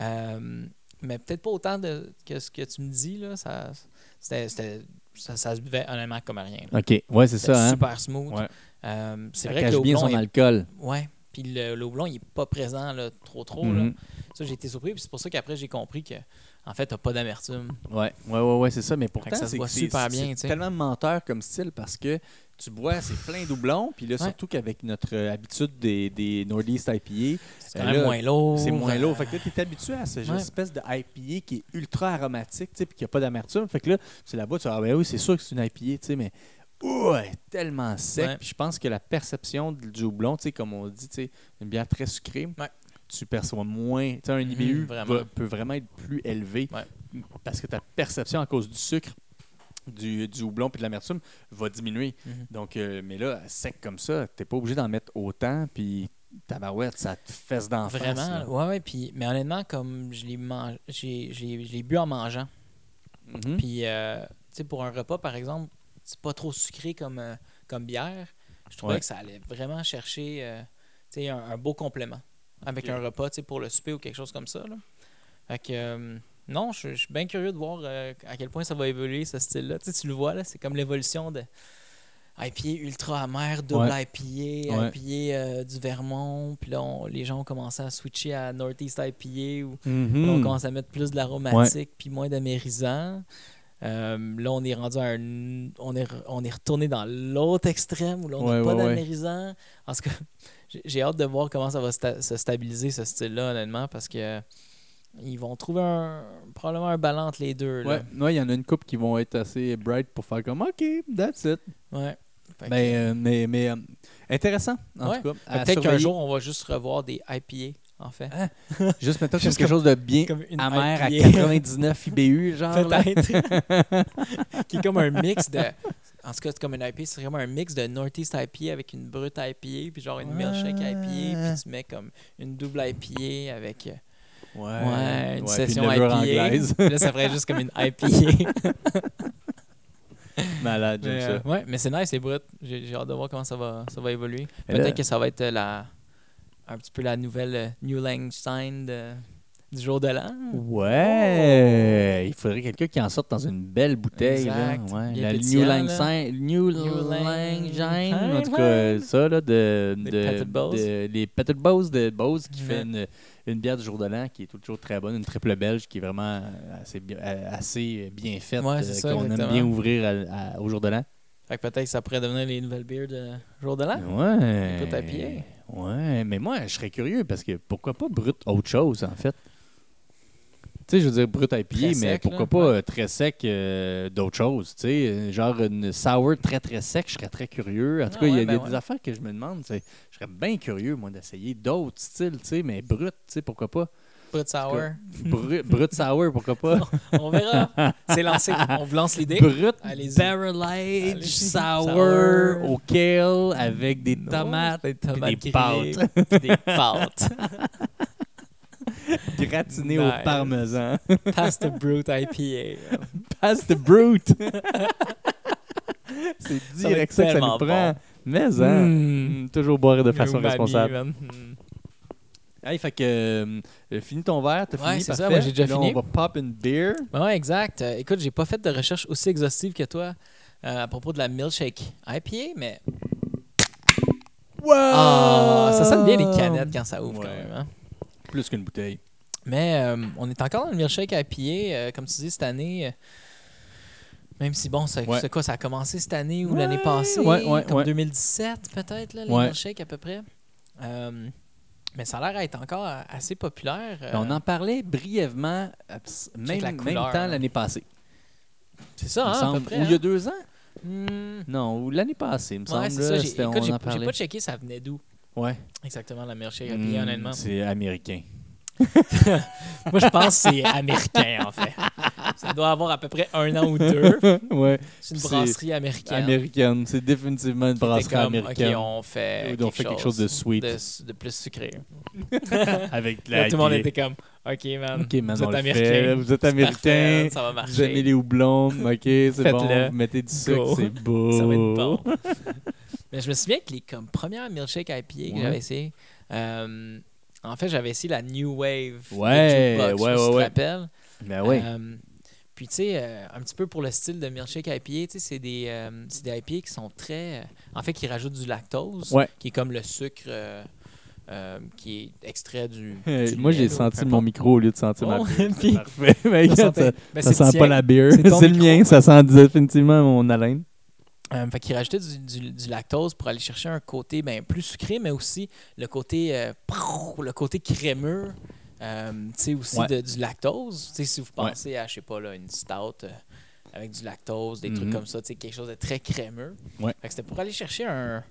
[SPEAKER 1] Euh, mais peut-être pas autant de, que ce que tu me dis. Là, ça, c'était, ça, ça se buvait honnêtement comme rien. là.
[SPEAKER 2] OK. Ouais, c'est
[SPEAKER 1] C'était
[SPEAKER 2] ça, hein?
[SPEAKER 1] super smooth.
[SPEAKER 2] Ouais.
[SPEAKER 1] Euh, c'est vrai que le
[SPEAKER 2] bien son
[SPEAKER 1] est-
[SPEAKER 2] alcool.
[SPEAKER 1] Ouais. Puis le, le houblon, il n'est pas présent là, trop trop. là.
[SPEAKER 2] Mhm.
[SPEAKER 1] Ça, j'ai été surpris. Puis c'est pour ça qu'après, j'ai compris que en fait, t'as pas d'amertume.
[SPEAKER 2] Ouais, ouais, ouais, ouais, c'est ça. Mais pourtant,
[SPEAKER 1] ça se voit super bien,
[SPEAKER 2] C'est
[SPEAKER 1] tu
[SPEAKER 2] tellement menteur comme style parce que tu bois, c'est plein doublons. Puis là,
[SPEAKER 1] Ouais.
[SPEAKER 2] surtout qu'avec notre habitude des, des Northeast IPA,
[SPEAKER 1] C'est quand
[SPEAKER 2] Euh,
[SPEAKER 1] même
[SPEAKER 2] là,
[SPEAKER 1] moins lourd.
[SPEAKER 2] c'est moins lourd. Fait que là, tu es habitué à cette
[SPEAKER 1] Ouais.
[SPEAKER 2] espèce de IPA qui est ultra aromatique, tu sais, puis qui n'a pas d'amertume. Fait que là, tu là-bas, tu dis, ah ben oui, c'est sûr que c'est une IPA, tu sais, mais ouais, tellement sec.
[SPEAKER 1] Ouais.
[SPEAKER 2] Puis je pense que la perception du houblon, tu sais, comme on dit, tu sais, une bière très sucrée,
[SPEAKER 1] Ouais.
[SPEAKER 2] tu perçois moins. Tu sais, un
[SPEAKER 1] Mhm,
[SPEAKER 2] IBU
[SPEAKER 1] vraiment.
[SPEAKER 2] va- peut vraiment être plus élevé
[SPEAKER 1] Ouais.
[SPEAKER 2] parce que ta perception à cause du sucre, du, du houblon puis de l'amertume va diminuer.
[SPEAKER 1] Mhm.
[SPEAKER 2] Donc, euh, mais là, sec comme ça, t'es pas obligé d'en mettre autant, puis tabarouette, ça te fesse d'en.
[SPEAKER 1] Vraiment, ouais, ouais. Puis, mais honnêtement, comme je l'ai l'ai bu en mangeant.
[SPEAKER 2] Mhm.
[SPEAKER 1] Puis, euh, tu sais, pour un repas, par exemple, c'est pas trop sucré comme, euh, comme bière. Je trouvais
[SPEAKER 2] Ouais.
[SPEAKER 1] que ça allait vraiment chercher euh, tu sais, un, un beau complément avec un repas tu sais, pour le souper ou quelque chose comme ça. Là. Fait que, euh, non, je, je suis bien curieux de voir euh, à quel point ça va évoluer, ce style-là. Tu le vois, là, c'est comme l'évolution de IPA ultra amer, double
[SPEAKER 2] Ouais.
[SPEAKER 1] IPA,
[SPEAKER 2] Ouais.
[SPEAKER 1] IPA euh, du Vermont. Puis là, on- les gens ont commencé à switcher à Northeast IPA ou
[SPEAKER 2] Mhm.
[SPEAKER 1] On commence à mettre plus de l'aromatique puis moins d'amérisant. Euh, là, on est rendu à un. On est, on est retourné dans l'autre extrême où là, on n'a
[SPEAKER 2] Ouais,
[SPEAKER 1] pas
[SPEAKER 2] ouais.
[SPEAKER 1] En tout cas, j'ai- hâte de voir comment ça va sta- se stabiliser, ce style-là, honnêtement, parce que euh, ils vont trouver un, probablement un ballon entre les deux. Là.
[SPEAKER 2] ouais, il y en a une couple qui vont être assez bright pour faire comme OK, that's it.
[SPEAKER 1] Ouais. Que-
[SPEAKER 2] Mais, euh, mais, mais euh, intéressant, en tout cas.
[SPEAKER 1] Peut-être qu'un jour, on va juste revoir des IPA, en fait.
[SPEAKER 2] Juste maintenant,
[SPEAKER 1] Juste
[SPEAKER 2] quelque chose de bien amer à
[SPEAKER 1] IPA.
[SPEAKER 2] 99 IBU, genre.
[SPEAKER 1] Peut-être. qui est comme un mix de. En tout cas, c'est comme une IPA, c'est vraiment un mix de Northeast IPA avec une brute IPA, puis genre une milkshake IPA, puis tu mets comme une double IPA avec euh,
[SPEAKER 2] Ouais,
[SPEAKER 1] ouais, une
[SPEAKER 2] ouais,
[SPEAKER 1] session IPA.
[SPEAKER 2] anglaise.
[SPEAKER 1] Puis là, ça ferait juste comme une IPA.
[SPEAKER 2] Malade, j'aime ça.
[SPEAKER 1] euh, ouais, mais c'est nice, c'est brut. J'ai hâte de voir comment ça va, ça va évoluer. Peut-être que ça va être la, un petit peu la nouvelle euh, New Langstein de- du jour de l'an.
[SPEAKER 2] Ouais, il faudrait quelqu'un qui en sorte dans une belle bouteille. Là. Ouais, la New. Langstein, New
[SPEAKER 1] New
[SPEAKER 2] Langstein, en tout cas, ça, là, de,
[SPEAKER 1] Les
[SPEAKER 2] de,
[SPEAKER 1] Petit Bose.
[SPEAKER 2] de- les Bose de Bose qui fait une, une bière du jour de l'an qui est toujours très bonne, une triple belge qui est vraiment assez, bien- euh, assez bien faite,
[SPEAKER 1] Ouais,
[SPEAKER 2] euh,
[SPEAKER 1] c'est ça,
[SPEAKER 2] qu'on aime bien ouvrir à- à- au jour de l'an.
[SPEAKER 1] Fait que peut-être que ça pourrait devenir les nouvelles bières de jour de l'an.
[SPEAKER 2] Ouais.
[SPEAKER 1] Brut IPA.
[SPEAKER 2] Ouais, mais moi, je serais curieux parce que pourquoi pas brut autre chose, en fait? Tu sais, je veux dire brut IPA,
[SPEAKER 1] Très
[SPEAKER 2] mais
[SPEAKER 1] sec,
[SPEAKER 2] pourquoi
[SPEAKER 1] là.
[SPEAKER 2] pas euh, très sec euh, d'autres choses? Tu sais, genre une sour très très sec, je serais très curieux. En tout
[SPEAKER 1] Ah
[SPEAKER 2] cas, il y a, y
[SPEAKER 1] ben
[SPEAKER 2] des
[SPEAKER 1] ouais.
[SPEAKER 2] affaires que je me demande. Je serais bien curieux, moi, d'essayer d'autres styles, tu sais, mais brut, tu sais, pourquoi pas?
[SPEAKER 1] Brut sour.
[SPEAKER 2] Brut, brut sour, pourquoi pas?
[SPEAKER 1] On verra. C'est lancé. On vous lance l'idée.
[SPEAKER 2] Brut barrel
[SPEAKER 1] Allez-y.
[SPEAKER 2] sour,
[SPEAKER 1] Sour.
[SPEAKER 2] au kale avec des tomates,
[SPEAKER 1] des tomates
[SPEAKER 2] des
[SPEAKER 1] pâtes.
[SPEAKER 2] gratinées
[SPEAKER 1] Nice.
[SPEAKER 2] au parmesan.
[SPEAKER 1] Pass the brute IPA.
[SPEAKER 2] Pass the brute. C'est direct ça que ça nous prend.
[SPEAKER 1] bon.
[SPEAKER 2] Mais, hein,
[SPEAKER 1] Mm.
[SPEAKER 2] mm, toujours boire de façon responsable. Hey, fait que, euh, finis ton verre, t'as
[SPEAKER 1] Ouais,
[SPEAKER 2] fini,
[SPEAKER 1] ça,
[SPEAKER 2] parfait.
[SPEAKER 1] moi, j'ai déjà
[SPEAKER 2] Là,
[SPEAKER 1] fini.
[SPEAKER 2] on va pop une beer.
[SPEAKER 1] Ben ouais, exact. Euh, écoute, j'ai pas fait de recherche aussi exhaustive que toi euh, à propos de la milkshake IPA, mais
[SPEAKER 2] Wow!
[SPEAKER 1] ah, ça sonne bien les canettes quand ça ouvre
[SPEAKER 2] Ouais.
[SPEAKER 1] quand même. hein.
[SPEAKER 2] Plus qu'une bouteille.
[SPEAKER 1] Mais on est encore dans le milkshake IPA, comme tu dis, cette année. même si, bon, c'est
[SPEAKER 2] Ouais.
[SPEAKER 1] quoi, ça a commencé cette année ou
[SPEAKER 2] Ouais,
[SPEAKER 1] l'année passée,
[SPEAKER 2] ouais, ouais,
[SPEAKER 1] comme
[SPEAKER 2] ouais.
[SPEAKER 1] 2017 peut-être, là, les milkshakes à peu près. Euh, mais ça a l'air d'être encore euh, assez populaire. euh,
[SPEAKER 2] On en parlait brièvement, abs- même,
[SPEAKER 1] la
[SPEAKER 2] même temps l'année passée.
[SPEAKER 1] C'est ça, hein, à
[SPEAKER 2] semble.
[SPEAKER 1] peu près.
[SPEAKER 2] Ou il y a
[SPEAKER 1] hein?
[SPEAKER 2] deux ans?
[SPEAKER 1] Hmm,
[SPEAKER 2] Non, ou l'année passée, il me
[SPEAKER 1] ouais,
[SPEAKER 2] semble.
[SPEAKER 1] ça. j'ai- Écoute, pas checké ça venait d'où?
[SPEAKER 2] Ouais.
[SPEAKER 1] exactement la milkshake IPA,
[SPEAKER 2] Mm,
[SPEAKER 1] honnêtement.
[SPEAKER 2] C'est américain.
[SPEAKER 1] Moi, je pense que c'est américain, en fait. Ça doit avoir à peu près un an ou deux.
[SPEAKER 2] ouais.
[SPEAKER 1] C'est une brasserie américaine.
[SPEAKER 2] Américaine. C'est définitivement une brasserie
[SPEAKER 1] comme,
[SPEAKER 2] américaine.
[SPEAKER 1] OK, on fait,
[SPEAKER 2] Oui, on fait quelque chose de sweet.
[SPEAKER 1] de, de plus sucré.
[SPEAKER 2] Avec
[SPEAKER 1] Là,
[SPEAKER 2] la
[SPEAKER 1] tout le monde était comme, OK, man,
[SPEAKER 2] Ok, man,
[SPEAKER 1] vous êtes américain.
[SPEAKER 2] Vous êtes américain.
[SPEAKER 1] parfait, ça va marcher.
[SPEAKER 2] Vous aimez les houblons. Ok, c'est bon. Vous mettez du sucre, c'est beau.
[SPEAKER 1] Ça va être bon. Mais je me souviens que les comme, premières milkshake IPA que
[SPEAKER 2] Ouais.
[SPEAKER 1] j'avais essayé, euh, en fait, j'avais essayé la New Wave. de
[SPEAKER 2] Ouais,
[SPEAKER 1] Jukebox,
[SPEAKER 2] ouais,
[SPEAKER 1] je
[SPEAKER 2] ouais,
[SPEAKER 1] tu te
[SPEAKER 2] ouais.
[SPEAKER 1] rappelles.
[SPEAKER 2] Ben oui.
[SPEAKER 1] Euh, Puis, tu sais, euh, un petit peu pour le style de milkshake IPA, tu sais, c'est des, euh, c'est des IPA qui sont très. euh, en fait, qui rajoutent du lactose,
[SPEAKER 2] Ouais.
[SPEAKER 1] qui est comme le sucre qui est extrait du. Du
[SPEAKER 2] Moi, j'ai senti mon micro au lieu de sentir ma
[SPEAKER 1] Oh,
[SPEAKER 2] bière.
[SPEAKER 1] puis-
[SPEAKER 2] Parfait. Mais
[SPEAKER 1] Ça
[SPEAKER 2] regarde,
[SPEAKER 1] sentait-
[SPEAKER 2] ça,
[SPEAKER 1] ben,
[SPEAKER 2] ça
[SPEAKER 1] c'est
[SPEAKER 2] sent pas la bière.
[SPEAKER 1] C'est
[SPEAKER 2] le mien. Ça sent définitivement mon haleine.
[SPEAKER 1] Fait qu'il rajoutait du, du- du lactose pour aller chercher un côté ben, plus sucré, mais aussi le côté, prrr, le côté crémeux. Euh, tu sais, aussi
[SPEAKER 2] Ouais.
[SPEAKER 1] de- du lactose. Tu sais, si vous
[SPEAKER 2] Ouais.
[SPEAKER 1] pensez à, je sais pas, là, une stout euh, avec du lactose, des trucs comme ça, quelque chose de très crémeux.
[SPEAKER 2] Ouais.
[SPEAKER 1] C'était pour aller chercher un.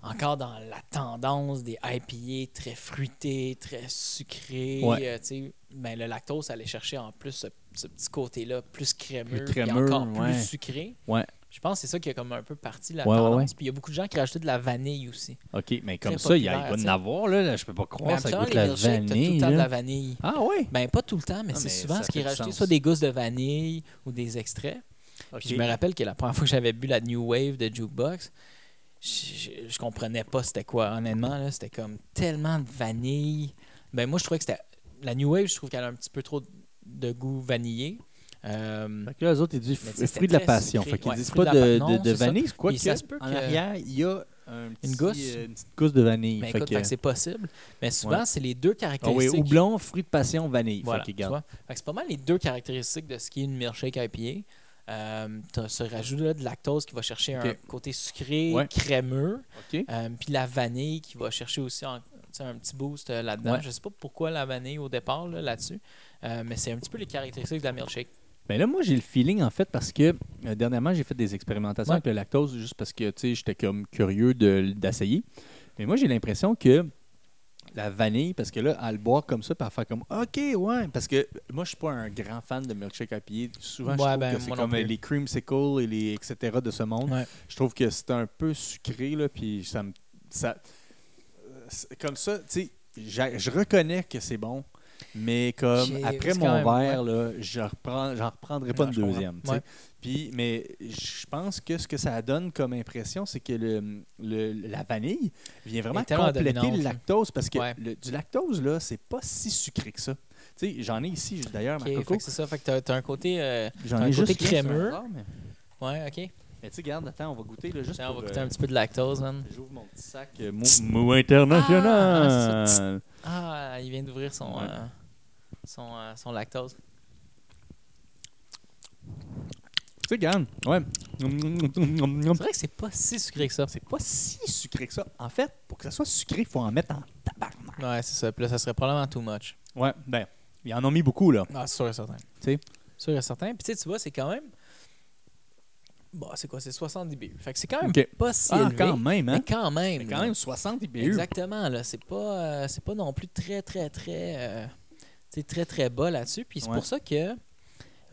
[SPEAKER 1] Encore dans la tendance des IPA très fruités, très sucrés. Euh, tu sais, ben, le lactose allait chercher en plus ce, ce petit côté-là, plus crémeux,
[SPEAKER 2] Plus crémeux,
[SPEAKER 1] encore plus sucré.
[SPEAKER 2] Ouais.
[SPEAKER 1] Je pense que c'est ça qui a comme un peu parti la
[SPEAKER 2] Ouais,
[SPEAKER 1] tendance. Puis il y a beaucoup de gens qui rajoutaient de la vanille aussi.
[SPEAKER 2] OK, mais comme ça, il y a- il
[SPEAKER 1] populaire,
[SPEAKER 2] va
[SPEAKER 1] tu
[SPEAKER 2] en
[SPEAKER 1] sais.
[SPEAKER 2] avoir, là. là, Je peux pas croire. Ça goûte la
[SPEAKER 1] t'as tout le
[SPEAKER 2] vanille.
[SPEAKER 1] temps de la vanille.
[SPEAKER 2] Ah oui?
[SPEAKER 1] Ben pas tout le temps, mais
[SPEAKER 2] Ah,
[SPEAKER 1] c'est souvent ce qui est rajouté, soit des gousses de vanille ou des extraits. Puis je me rappelle que la première fois que j'avais bu la New Wave de Jukebox, je, je, je comprenais pas c'était quoi. Honnêtement, c'était comme tellement de vanille. Ben moi, je trouvais que c'était... La New Wave, je trouve qu'elle a un petit peu trop de goût vanillé. Euh,
[SPEAKER 2] Fait que là, eux autres, ils disent fruit de la passion.
[SPEAKER 1] sucré.
[SPEAKER 2] Fait qu'ils
[SPEAKER 1] Ouais,
[SPEAKER 2] disent pas
[SPEAKER 1] de
[SPEAKER 2] de,
[SPEAKER 1] non,
[SPEAKER 2] de vanille. Quoi que
[SPEAKER 1] ça se peut
[SPEAKER 2] en
[SPEAKER 1] que-
[SPEAKER 2] arrière, il y a un petit,
[SPEAKER 1] gousse?
[SPEAKER 2] euh, une petite gousse de vanille.
[SPEAKER 1] ben écoute,
[SPEAKER 2] que-
[SPEAKER 1] c'est possible. Mais souvent,
[SPEAKER 2] Ouais.
[SPEAKER 1] c'est les deux
[SPEAKER 2] Ah oui,
[SPEAKER 1] caractéristiques.
[SPEAKER 2] houblon, fruit de passion, vanille.
[SPEAKER 1] Voilà,
[SPEAKER 2] Fait
[SPEAKER 1] c'est pas mal les deux caractéristiques de ce qui est une milkshake IPA. Euh, tu as ce rajout-là de lactose qui va chercher un côté sucré,
[SPEAKER 2] Ouais.
[SPEAKER 1] crémeux. Euh, puis la vanille qui va chercher aussi un petit boost euh, là-dedans. Je sais pas pourquoi la vanille au départ là, là-dessus. Mais c'est un petit peu les caractéristiques de la milkshake.
[SPEAKER 2] Mais là, moi, j'ai le feeling, en fait, parce que euh, dernièrement, j'ai fait des expérimentations
[SPEAKER 1] Ouais.
[SPEAKER 2] avec le lactose, juste parce que, tu sais, j'étais comme curieux de- d'essayer. Mais moi, j'ai l'impression que la vanille, parce que là, à le boire comme ça, puis à faire comme OK, ouais. Parce que moi, je suis pas un grand fan de milkshake à pied. Souvent, je trouve
[SPEAKER 1] ben,
[SPEAKER 2] que c'est comme euh, les creamsicles et les etc. de ce monde.
[SPEAKER 1] Ouais.
[SPEAKER 2] Je trouve que c'est un peu sucré, là, puis ça me. Ça, euh, comme ça, tu sais, je reconnais que c'est bon, mais comme après mon verre, là, je reprends, j'en reprendrai pas
[SPEAKER 1] Non,
[SPEAKER 2] une deuxième.
[SPEAKER 1] Ouais.
[SPEAKER 2] Puis, mais je pense que ce que ça donne comme impression, c'est que le, le- la vanille vient vraiment compléter le
[SPEAKER 1] là.
[SPEAKER 2] lactose parce que
[SPEAKER 1] Ouais.
[SPEAKER 2] le- du lactose, là, c'est pas si sucré que ça. Tu sais, j'en ai ici d'ailleurs,
[SPEAKER 1] Ok,
[SPEAKER 2] ma coco.
[SPEAKER 1] c'est ça. Fait que t'as, t'as un côté. euh,
[SPEAKER 2] J'en
[SPEAKER 1] t'as un
[SPEAKER 2] ai
[SPEAKER 1] côté crémeux.
[SPEAKER 2] verre, mais-
[SPEAKER 1] Ouais, ok.
[SPEAKER 2] Mais tu sais, regarde, attends, on va goûter là, juste
[SPEAKER 1] on va goûter
[SPEAKER 2] euh,
[SPEAKER 1] un petit peu de lactose, man.
[SPEAKER 2] J'ouvre mon petit sac euh, mou, mou international.
[SPEAKER 1] Ah, c'est il vient d'ouvrir son,
[SPEAKER 2] Ouais.
[SPEAKER 1] euh, son, euh, son lactose.
[SPEAKER 2] tu sais, regarde, ouais.
[SPEAKER 1] C'est vrai que c'est pas si sucré que ça.
[SPEAKER 2] C'est pas si sucré que ça. En fait, pour que ça soit sucré, il faut en mettre en tabarnak.
[SPEAKER 1] Ouais, c'est ça. Puis là, ça serait probablement too much.
[SPEAKER 2] Ouais, ben, ils en ont mis beaucoup, là.
[SPEAKER 1] Ah, c'est sûr et certain.
[SPEAKER 2] Tu sais?
[SPEAKER 1] Sûr et certain. Puis tu sais, tu vois, c'est quand même. Bon, c'est quoi C'est 70 BU. Fait que c'est quand même pas si
[SPEAKER 2] Ah,
[SPEAKER 1] élevé.
[SPEAKER 2] quand même, hein?
[SPEAKER 1] Mais quand même.
[SPEAKER 2] Mais quand même 60 IBU.
[SPEAKER 1] Exactement, là. C'est pas, euh, c'est pas non plus très, très, très. euh, très, très bas là-dessus. Puis c'est
[SPEAKER 2] Ouais.
[SPEAKER 1] pour ça que.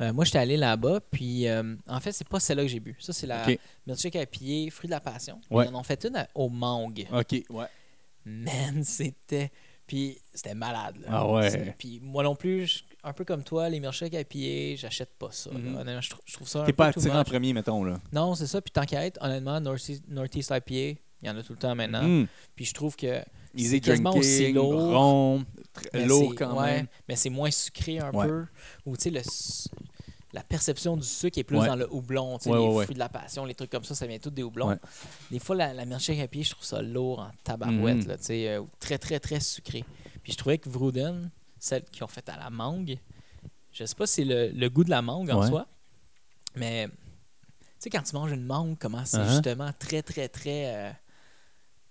[SPEAKER 1] euh, moi, j'étais allé là-bas, puis euh, en fait, c'est pas celle-là que j'ai bu. Ça, c'est la
[SPEAKER 2] Ok.
[SPEAKER 1] milkshake à pied, fruit de la passion.
[SPEAKER 2] Ouais.
[SPEAKER 1] Ils en ont fait une à- au mangue.
[SPEAKER 2] OK, ouais.
[SPEAKER 1] Man, c'était. Puis c'était malade. Là.
[SPEAKER 2] Ah ouais.
[SPEAKER 1] Puis moi non plus, je- un peu comme toi, les milkshakes à pied, j'achète pas ça.
[SPEAKER 2] Mhm.
[SPEAKER 1] Honnêtement, je, trou- je trouve ça
[SPEAKER 2] T'es pas attiré en premier, mettons, là.
[SPEAKER 1] Non, c'est ça. Puis tant qu'à être, honnêtement, Northeast, Northeast IPA, il y en a tout le temps maintenant.
[SPEAKER 2] Mm.
[SPEAKER 1] Puis je trouve que
[SPEAKER 2] Easy
[SPEAKER 1] quasiment aussi
[SPEAKER 2] drinking,
[SPEAKER 1] lourd.
[SPEAKER 2] rond, lourd quand
[SPEAKER 1] ouais,
[SPEAKER 2] même.
[SPEAKER 1] Mais c'est moins sucré un
[SPEAKER 2] Ouais.
[SPEAKER 1] peu. Ou tu sais, le la perception du sucre est plus
[SPEAKER 2] Ouais.
[SPEAKER 1] dans le houblon. Tu sais,
[SPEAKER 2] Ouais,
[SPEAKER 1] les
[SPEAKER 2] ouais,
[SPEAKER 1] fruits de la passion, les trucs comme ça, ça vient tout des houblons. Des fois, la, la milkshake à pied, je trouve ça lourd en tabarouette.
[SPEAKER 2] Mhm.
[SPEAKER 1] là, tu sais, euh, très, très, très sucré. Puis je trouvais que Vrouden, celle qu'ils ont faite à la mangue, je sais pas si c'est le, le goût de la mangue en
[SPEAKER 2] Ouais.
[SPEAKER 1] soi, mais tu sais, quand tu manges une mangue, comment c'est
[SPEAKER 2] Uh-huh.
[SPEAKER 1] justement très, très, très. euh,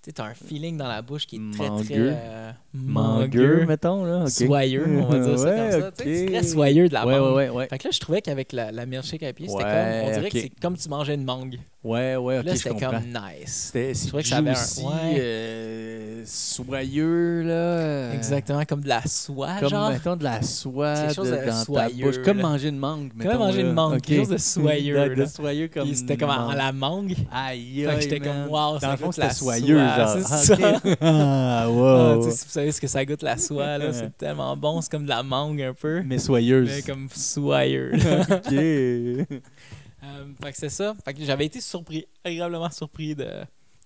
[SPEAKER 1] tu sais, t'as un feeling dans la bouche qui est très, très.
[SPEAKER 2] Mangueux.
[SPEAKER 1] euh,
[SPEAKER 2] Mangueux, mettons, là.
[SPEAKER 1] Soyeux, on va dire ça
[SPEAKER 2] Ouais,
[SPEAKER 1] comme ça. C'est très soyeux de la
[SPEAKER 2] Ouais,
[SPEAKER 1] mangue.
[SPEAKER 2] ouais.
[SPEAKER 1] Fait que là, je trouvais qu'avec la, la milkshake à pied, c'était comme. On dirait que c'est comme tu mangeais une mangue.
[SPEAKER 2] Ouais, ouais,
[SPEAKER 1] là,
[SPEAKER 2] je
[SPEAKER 1] c'était comme nice.
[SPEAKER 2] C'était
[SPEAKER 1] trouvais que ça avait un- ouais.
[SPEAKER 2] euh, soyeux, là.
[SPEAKER 1] Exactement, comme de la soie,
[SPEAKER 2] Comme,
[SPEAKER 1] genre.
[SPEAKER 2] mettons, de la soie
[SPEAKER 1] Quelque chose
[SPEAKER 2] de-
[SPEAKER 1] de
[SPEAKER 2] dans
[SPEAKER 1] soyeux,
[SPEAKER 2] ta bouche. Comme manger une mangue,
[SPEAKER 1] Comme
[SPEAKER 2] mettons,
[SPEAKER 1] manger
[SPEAKER 2] là.
[SPEAKER 1] une mangue,
[SPEAKER 2] Ok.
[SPEAKER 1] quelque chose de soyeux,
[SPEAKER 2] De, de
[SPEAKER 1] là.
[SPEAKER 2] soyeux comme
[SPEAKER 1] Puis c'était comme
[SPEAKER 2] mangue.
[SPEAKER 1] la mangue.
[SPEAKER 2] Aïe, aïe,
[SPEAKER 1] j'étais comme, wow,
[SPEAKER 2] Dans
[SPEAKER 1] ça
[SPEAKER 2] le fond,
[SPEAKER 1] goûte la
[SPEAKER 2] soyeux,
[SPEAKER 1] soie,
[SPEAKER 2] genre.
[SPEAKER 1] c'est
[SPEAKER 2] Ah,
[SPEAKER 1] ça.
[SPEAKER 2] Ah,
[SPEAKER 1] Ah,
[SPEAKER 2] wow.
[SPEAKER 1] sais, si vous savez ce que ça goûte la soie, là, c'est tellement bon. C'est comme de la mangue un peu.
[SPEAKER 2] Mais soyeuse.
[SPEAKER 1] Mais comme soyeux.
[SPEAKER 2] Ok.
[SPEAKER 1] Euh, fait que c'est ça. Fait que j'avais été surpris, agréablement surpris de,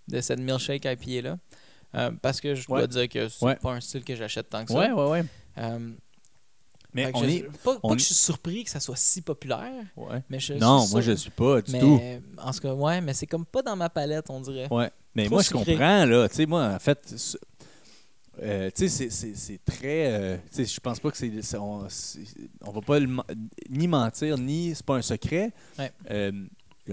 [SPEAKER 1] de cette milkshake à pied là. Euh, parce que je dois
[SPEAKER 2] Ouais.
[SPEAKER 1] dire que c'est
[SPEAKER 2] Ouais.
[SPEAKER 1] pas un style que j'achète tant que ça.
[SPEAKER 2] Ouais, ouais, ouais.
[SPEAKER 1] Euh,
[SPEAKER 2] Mais on
[SPEAKER 1] je-
[SPEAKER 2] est.
[SPEAKER 1] Pas, que je suis surpris que ça soit si populaire,
[SPEAKER 2] Ouais.
[SPEAKER 1] mais je
[SPEAKER 2] Non, moi, je suis pas du
[SPEAKER 1] mais,
[SPEAKER 2] tout.
[SPEAKER 1] En tout cas, ouais, mais c'est comme pas dans ma palette, on dirait.
[SPEAKER 2] Ouais. Mais
[SPEAKER 1] Trop
[SPEAKER 2] moi, je comprends, là. Tu sais, moi, en fait, c'est- euh, tu sais, c'est- c'est c'est très. euh, tu sais, je pense pas que c'est. On, va pas le ni mentir, ni. C'est pas un secret.
[SPEAKER 1] Ouais.
[SPEAKER 2] Euh,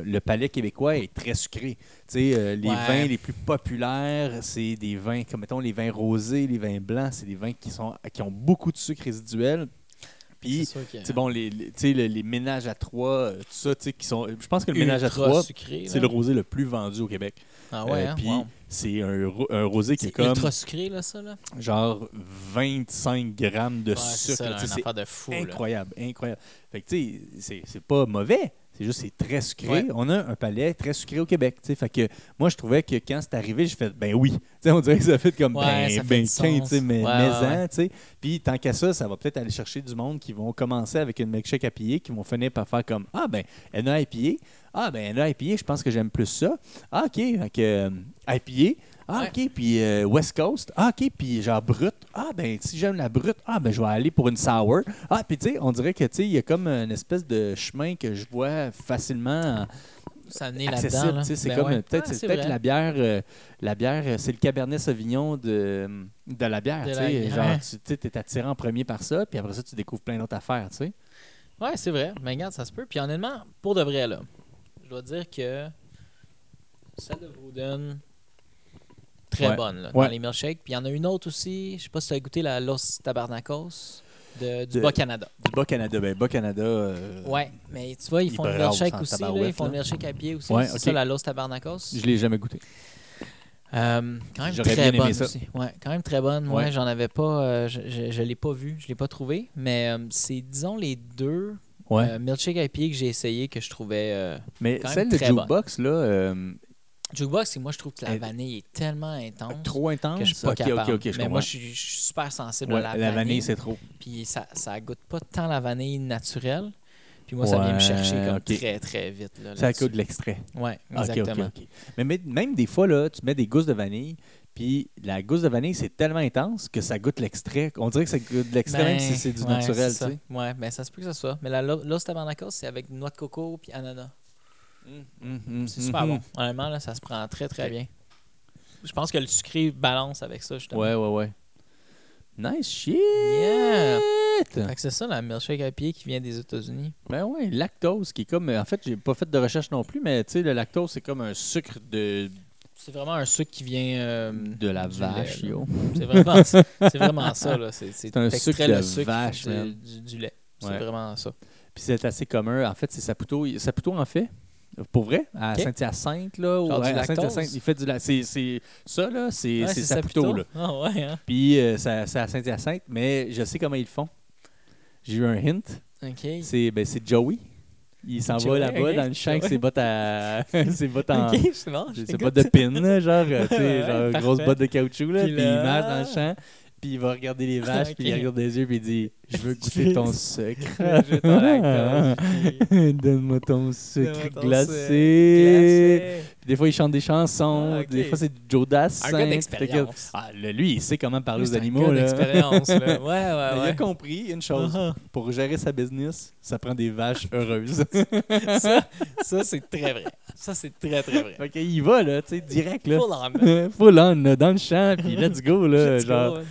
[SPEAKER 2] le palais québécois est très sucré. Euh, les
[SPEAKER 1] Ouais.
[SPEAKER 2] vins les plus populaires, c'est des vins, comme mettons les vins rosés, les vins blancs, c'est des vins qui, sont, qui ont beaucoup de sucre résiduel. Puis,
[SPEAKER 1] C'est
[SPEAKER 2] sais, bon, les, les, tu sais, le- les ménages à trois, euh, tout ça, qui sont. Je pense que le
[SPEAKER 1] ultra
[SPEAKER 2] ménage à trois, c'est le rosé le plus vendu au Québec.
[SPEAKER 1] Ah ouais,
[SPEAKER 2] Euh,
[SPEAKER 1] hein?
[SPEAKER 2] puis
[SPEAKER 1] wow.
[SPEAKER 2] c'est un, ro- un rosé qui est
[SPEAKER 1] C'est
[SPEAKER 2] comme
[SPEAKER 1] ultra sucré, là, ça, là?
[SPEAKER 2] genre 25 grammes de
[SPEAKER 1] Ouais, c'est
[SPEAKER 2] sucre.
[SPEAKER 1] une
[SPEAKER 2] sais,
[SPEAKER 1] affaire de fou,
[SPEAKER 2] c'est
[SPEAKER 1] là.
[SPEAKER 2] incroyable, incroyable. Fait que tu sais, c'est- c'est pas mauvais. C'est juste c'est très sucré.
[SPEAKER 1] Ouais.
[SPEAKER 2] On a un palais très sucré au Québec. tu sais. Fait que moi, je trouvais que quand c'est arrivé, j'ai fait ben oui. On dirait que ça fait comme
[SPEAKER 1] Ouais,
[SPEAKER 2] ben, ben
[SPEAKER 1] sens.
[SPEAKER 2] mais
[SPEAKER 1] Ouais,
[SPEAKER 2] mais. Puis tant qu'à ça, ça va peut-être aller chercher du monde qui vont commencer avec une milkshake à piller, qui vont finir par faire comme Ah ben, elle a IPA. Ah ben, elle a IPA, je pense que j'aime plus ça. Ah ok, fait que euh, IPA. Ah,
[SPEAKER 1] Ouais.
[SPEAKER 2] OK, puis euh, West Coast. Ah, OK, puis genre brut. Ah, ben, si j'aime la brute, ah, ben, je vais aller pour une sour. Ah, puis tu sais, on dirait que, tu sais, il y a comme une espèce de chemin que je vois facilement
[SPEAKER 1] venait là-dedans. là.
[SPEAKER 2] C'est
[SPEAKER 1] Ben
[SPEAKER 2] comme,
[SPEAKER 1] ouais.
[SPEAKER 2] peut-être,
[SPEAKER 1] Ah,
[SPEAKER 2] c'est peut-être la bière, euh, la bière, euh, c'est le Cabernet Sauvignon de, de la bière,
[SPEAKER 1] De
[SPEAKER 2] tu
[SPEAKER 1] la
[SPEAKER 2] sais.
[SPEAKER 1] bière.
[SPEAKER 2] Genre, tu t'es attiré en premier par ça, puis après ça, tu découvres plein d'autres affaires, tu sais.
[SPEAKER 1] Ouais, c'est vrai. Mais regarde, ça se peut. Puis honnêtement, pour de vrai, là, je dois dire que celle de Vrouden, très
[SPEAKER 2] Ouais.
[SPEAKER 1] bonne, là,
[SPEAKER 2] Ouais.
[SPEAKER 1] dans les milkshakes. Puis il y en a une autre aussi, je sais pas si tu as goûté la Los Tabarnacos de, du Bas-Canada.
[SPEAKER 2] Du Bas-Canada, ben, Bas-Canada. euh,
[SPEAKER 1] Ouais, mais tu vois, ils
[SPEAKER 2] il
[SPEAKER 1] font le milkshake aussi. Là, ils font le milkshake à pied aussi.
[SPEAKER 2] Ouais,
[SPEAKER 1] c'est ça, la Los Tabarnacos.
[SPEAKER 2] Je l'ai jamais goûté.
[SPEAKER 1] Euh, quand même
[SPEAKER 2] J'aurais
[SPEAKER 1] très
[SPEAKER 2] bien aimé
[SPEAKER 1] bonne
[SPEAKER 2] ça.
[SPEAKER 1] aussi. Ouais, quand même très bonne. Moi,
[SPEAKER 2] Ouais.
[SPEAKER 1] j'en avais pas. euh, je je l'ai pas vu, je l'ai pas trouvé. Mais c'est, disons, les deux milkshake IPA que j'ai essayé que je trouvais.
[SPEAKER 2] Mais
[SPEAKER 1] quand même
[SPEAKER 2] celle de. Jukebox, là,
[SPEAKER 1] Jukebox, c'est moi, je trouve que la
[SPEAKER 2] Elle-
[SPEAKER 1] vanille est tellement intense
[SPEAKER 2] trop intense?
[SPEAKER 1] que je suis pas capable.
[SPEAKER 2] ok, ok, je
[SPEAKER 1] mais moi, je suis, je suis super sensible
[SPEAKER 2] Ouais,
[SPEAKER 1] à
[SPEAKER 2] la, vanille, c'est trop.
[SPEAKER 1] Puis ça, ça goûte pas tant la vanille naturelle. Puis moi, ça vient me chercher comme très, très vite. Là,
[SPEAKER 2] Ça coûte de l'extrait. Ok,
[SPEAKER 1] exactement.
[SPEAKER 2] Mais, même des fois, là, tu mets des gousses de vanille, puis la gousse de vanille, c'est tellement intense que ça goûte l'extrait. On dirait que ça goûte de l'extrait même si c'est du
[SPEAKER 1] Ben, ouais,
[SPEAKER 2] naturel.
[SPEAKER 1] Ouais, mais ça se peut que ça soit. Mais la Lo- Los Tabarnacos, c'est avec noix de coco puis ananas.
[SPEAKER 2] Hum,
[SPEAKER 1] C'est super
[SPEAKER 2] hum.
[SPEAKER 1] bon. Honnêtement, là, ça se prend très, très bien. Je pense que le sucré balance avec ça, justement.
[SPEAKER 2] Ouais, ouais, ouais. Nice shit!
[SPEAKER 1] Yeah! Fait que c'est ça, la milkshake à pied qui vient des États-Unis.
[SPEAKER 2] Ben ouais, lactose, qui est comme. En fait, j'ai pas fait de recherche non plus, mais tu sais, le lactose, c'est comme un sucre de,
[SPEAKER 1] C'est vraiment un sucre qui vient euh,
[SPEAKER 2] de la vache,
[SPEAKER 1] lait,
[SPEAKER 2] yo.
[SPEAKER 1] C'est vraiment, ça- c'est vraiment ça. Là. C'est, c'est,
[SPEAKER 2] C'est un sucre
[SPEAKER 1] le
[SPEAKER 2] de
[SPEAKER 1] sucre
[SPEAKER 2] vache,
[SPEAKER 1] du,
[SPEAKER 2] man.
[SPEAKER 1] du- du lait. C'est
[SPEAKER 2] Ouais.
[SPEAKER 1] vraiment ça.
[SPEAKER 2] Puis c'est assez commun. En fait, c'est Saputo. Saputo en fait. Pour vrai, à. Saint-Hyacinthe, là. ou à
[SPEAKER 1] lactose?
[SPEAKER 2] Saint-Hyacinthe, il fait du la- c'est, Ça, là, c'est,
[SPEAKER 1] Ouais,
[SPEAKER 2] Saputo, là.
[SPEAKER 1] Ah ouais, hein?
[SPEAKER 2] Puis euh, ça- c'est à Saint-Hyacinthe, mais je sais comment ils le font. J'ai eu un hint.
[SPEAKER 1] OK.
[SPEAKER 2] C'est, ben, c'est Joey. Il s'en va là-bas dans le champ avec ses bottes à. ses bottes en.
[SPEAKER 1] OK, c'est bon. je
[SPEAKER 2] C'est
[SPEAKER 1] t'écoute.
[SPEAKER 2] pas de pin, là, genre, euh, tu sais, genre grosse botte de caoutchouc, là,
[SPEAKER 1] Puis
[SPEAKER 2] puis il marche dans le champ, puis il va regarder les vaches, puis il regarde des yeux, puis il dit Je veux goûter ton sucre.
[SPEAKER 1] Je.
[SPEAKER 2] Donne-moi ton sucre
[SPEAKER 1] Donne-moi ton
[SPEAKER 2] glacé.
[SPEAKER 1] Glacé.
[SPEAKER 2] Puis des fois, il chante des chansons,
[SPEAKER 1] Ah, ok.
[SPEAKER 2] des fois, c'est du Joe Dassin.
[SPEAKER 1] Un gars d'expérience.
[SPEAKER 2] Ah, lui, il sait comment parler aux animaux. Là.
[SPEAKER 1] d'expérience, là. Ouais,
[SPEAKER 2] Mais
[SPEAKER 1] ouais,
[SPEAKER 2] Il a
[SPEAKER 1] ouais.
[SPEAKER 2] compris une chose.
[SPEAKER 1] Ah,
[SPEAKER 2] Pour gérer sa business, ça prend des vaches heureuses.
[SPEAKER 1] ça, ça c'est très vrai. Ça, c'est très, très vrai.
[SPEAKER 2] fait qu'il y va, là, tu sais, direct, là.
[SPEAKER 1] Full on.
[SPEAKER 2] Full on, là, dans le champ, puis let's go, là.
[SPEAKER 1] Let's go,
[SPEAKER 2] genre,
[SPEAKER 1] ouais.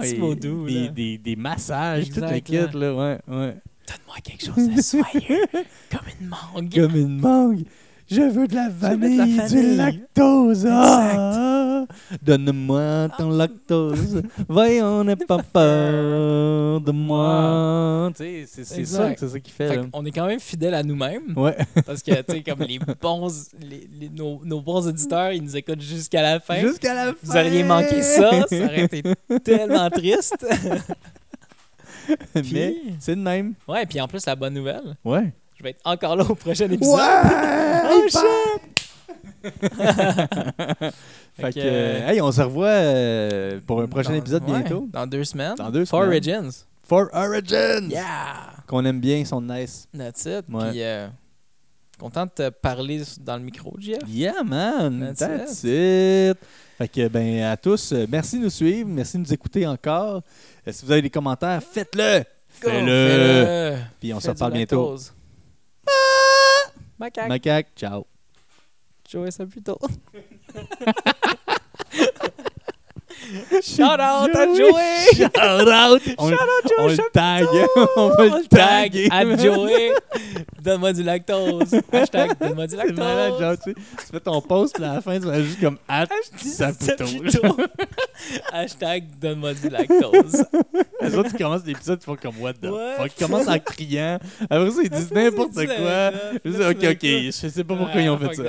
[SPEAKER 1] Petits
[SPEAKER 2] et
[SPEAKER 1] mots doux,
[SPEAKER 2] des,
[SPEAKER 1] là.
[SPEAKER 2] des, des massages, tout le
[SPEAKER 1] Exact,
[SPEAKER 2] kit,
[SPEAKER 1] là.
[SPEAKER 2] ouais, ouais.
[SPEAKER 1] Donne-moi quelque chose de soyeux, comme une mangue.
[SPEAKER 2] Comme une mangue. Je veux de la
[SPEAKER 1] veux de la
[SPEAKER 2] vanille, du lactose. Ah, Donne-moi ton lactose. Voyons, n'aie pas peur de moi. C'est ça,
[SPEAKER 1] Exact.
[SPEAKER 2] c'est ça qu'il fait.
[SPEAKER 1] On est quand même fidèle à nous-mêmes.
[SPEAKER 2] Ouais.
[SPEAKER 1] Parce que, tu sais, comme les bons, les- les- nos, nos bons auditeurs, ils nous écoutent jusqu'à la fin.
[SPEAKER 2] Jusqu'à la fin.
[SPEAKER 1] Vous auriez manqué ça, ça aurait été tellement triste.
[SPEAKER 2] Mais c'est de même.
[SPEAKER 1] Ouais, puis en plus, la bonne nouvelle,
[SPEAKER 2] Ouais.
[SPEAKER 1] je vais être encore là au prochain épisode.
[SPEAKER 2] Ouais!
[SPEAKER 1] Oh!
[SPEAKER 2] Fait que,
[SPEAKER 1] que,
[SPEAKER 2] euh, hey, on se revoit euh, pour un prochain
[SPEAKER 1] Dans-
[SPEAKER 2] épisode
[SPEAKER 1] ouais,
[SPEAKER 2] bientôt.
[SPEAKER 1] Dans deux semaines.
[SPEAKER 2] Dans deux
[SPEAKER 1] For
[SPEAKER 2] semaines.
[SPEAKER 1] Origins.
[SPEAKER 2] For Origins!
[SPEAKER 1] Yeah!
[SPEAKER 2] Qu'on aime bien, ils sont nice.
[SPEAKER 1] That's it.
[SPEAKER 2] Ouais.
[SPEAKER 1] Puis, euh, content de te parler dans le micro, Jeff.
[SPEAKER 2] Yeah, man!
[SPEAKER 1] That's
[SPEAKER 2] That's, it. Fait que, ben, à tous, euh, merci de nous suivre, merci de nous écouter encore. Euh, si vous avez des commentaires, faites-le!
[SPEAKER 1] Go,
[SPEAKER 2] Fais-le. Puis on
[SPEAKER 1] Fais
[SPEAKER 2] se reparle bientôt.
[SPEAKER 1] Ah! Macaque.
[SPEAKER 2] Macaque, ciao.
[SPEAKER 1] Joey, ça plus tôt. Shout out à Joey!
[SPEAKER 2] Shout out! On,
[SPEAKER 1] Shout out Joey
[SPEAKER 2] on le tag. on va le
[SPEAKER 1] tag à Joey. Donne-moi du lactose. Hashtag donne-moi du
[SPEAKER 2] C'est malade, genre,
[SPEAKER 1] lactose.
[SPEAKER 2] tu sais, tu fais ton post, puis à la fin, tu vas juste comme at Saputo.
[SPEAKER 1] Saputo. Hashtag donne-moi du lactose.
[SPEAKER 2] Les autres, ils commencent l'épisode, ils font comme what the
[SPEAKER 1] What?
[SPEAKER 2] fuck? Ils commencent en criant. Après ça, ils disent n'importe quoi. Je dis, ok, ok, je sais pas pourquoi ils ont fait ça.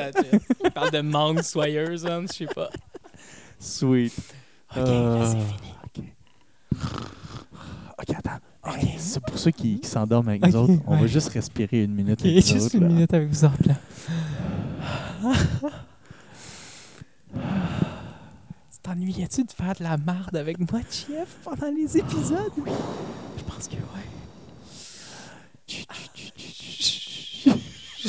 [SPEAKER 1] Ils parlent de mangue soyeuse, hein, je sais pas.
[SPEAKER 2] Sweet.
[SPEAKER 1] Ok,
[SPEAKER 2] Euh,
[SPEAKER 1] là, c'est fini.
[SPEAKER 2] Ok. Ok, attends. Ok, c'est pour ceux qui, qui s'endorment avec nous
[SPEAKER 1] Ok,
[SPEAKER 2] autres. On va
[SPEAKER 1] ouais.
[SPEAKER 2] juste respirer une minute avec nous
[SPEAKER 1] juste
[SPEAKER 2] autres,
[SPEAKER 1] une
[SPEAKER 2] là.
[SPEAKER 1] minute avec vous autres, là. tu t'ennuyais-tu de faire de la marde avec moi, Chef, pendant les épisodes? Oui. Je pense que ouais. Chut, chut, chut, chut,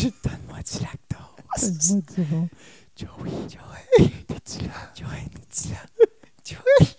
[SPEAKER 1] chut. Donne-moi du lactose.
[SPEAKER 2] Donne-moi du bon.
[SPEAKER 1] Joey, Joey, t'es-tu là? Joey, t'es-tu là? Tschüss.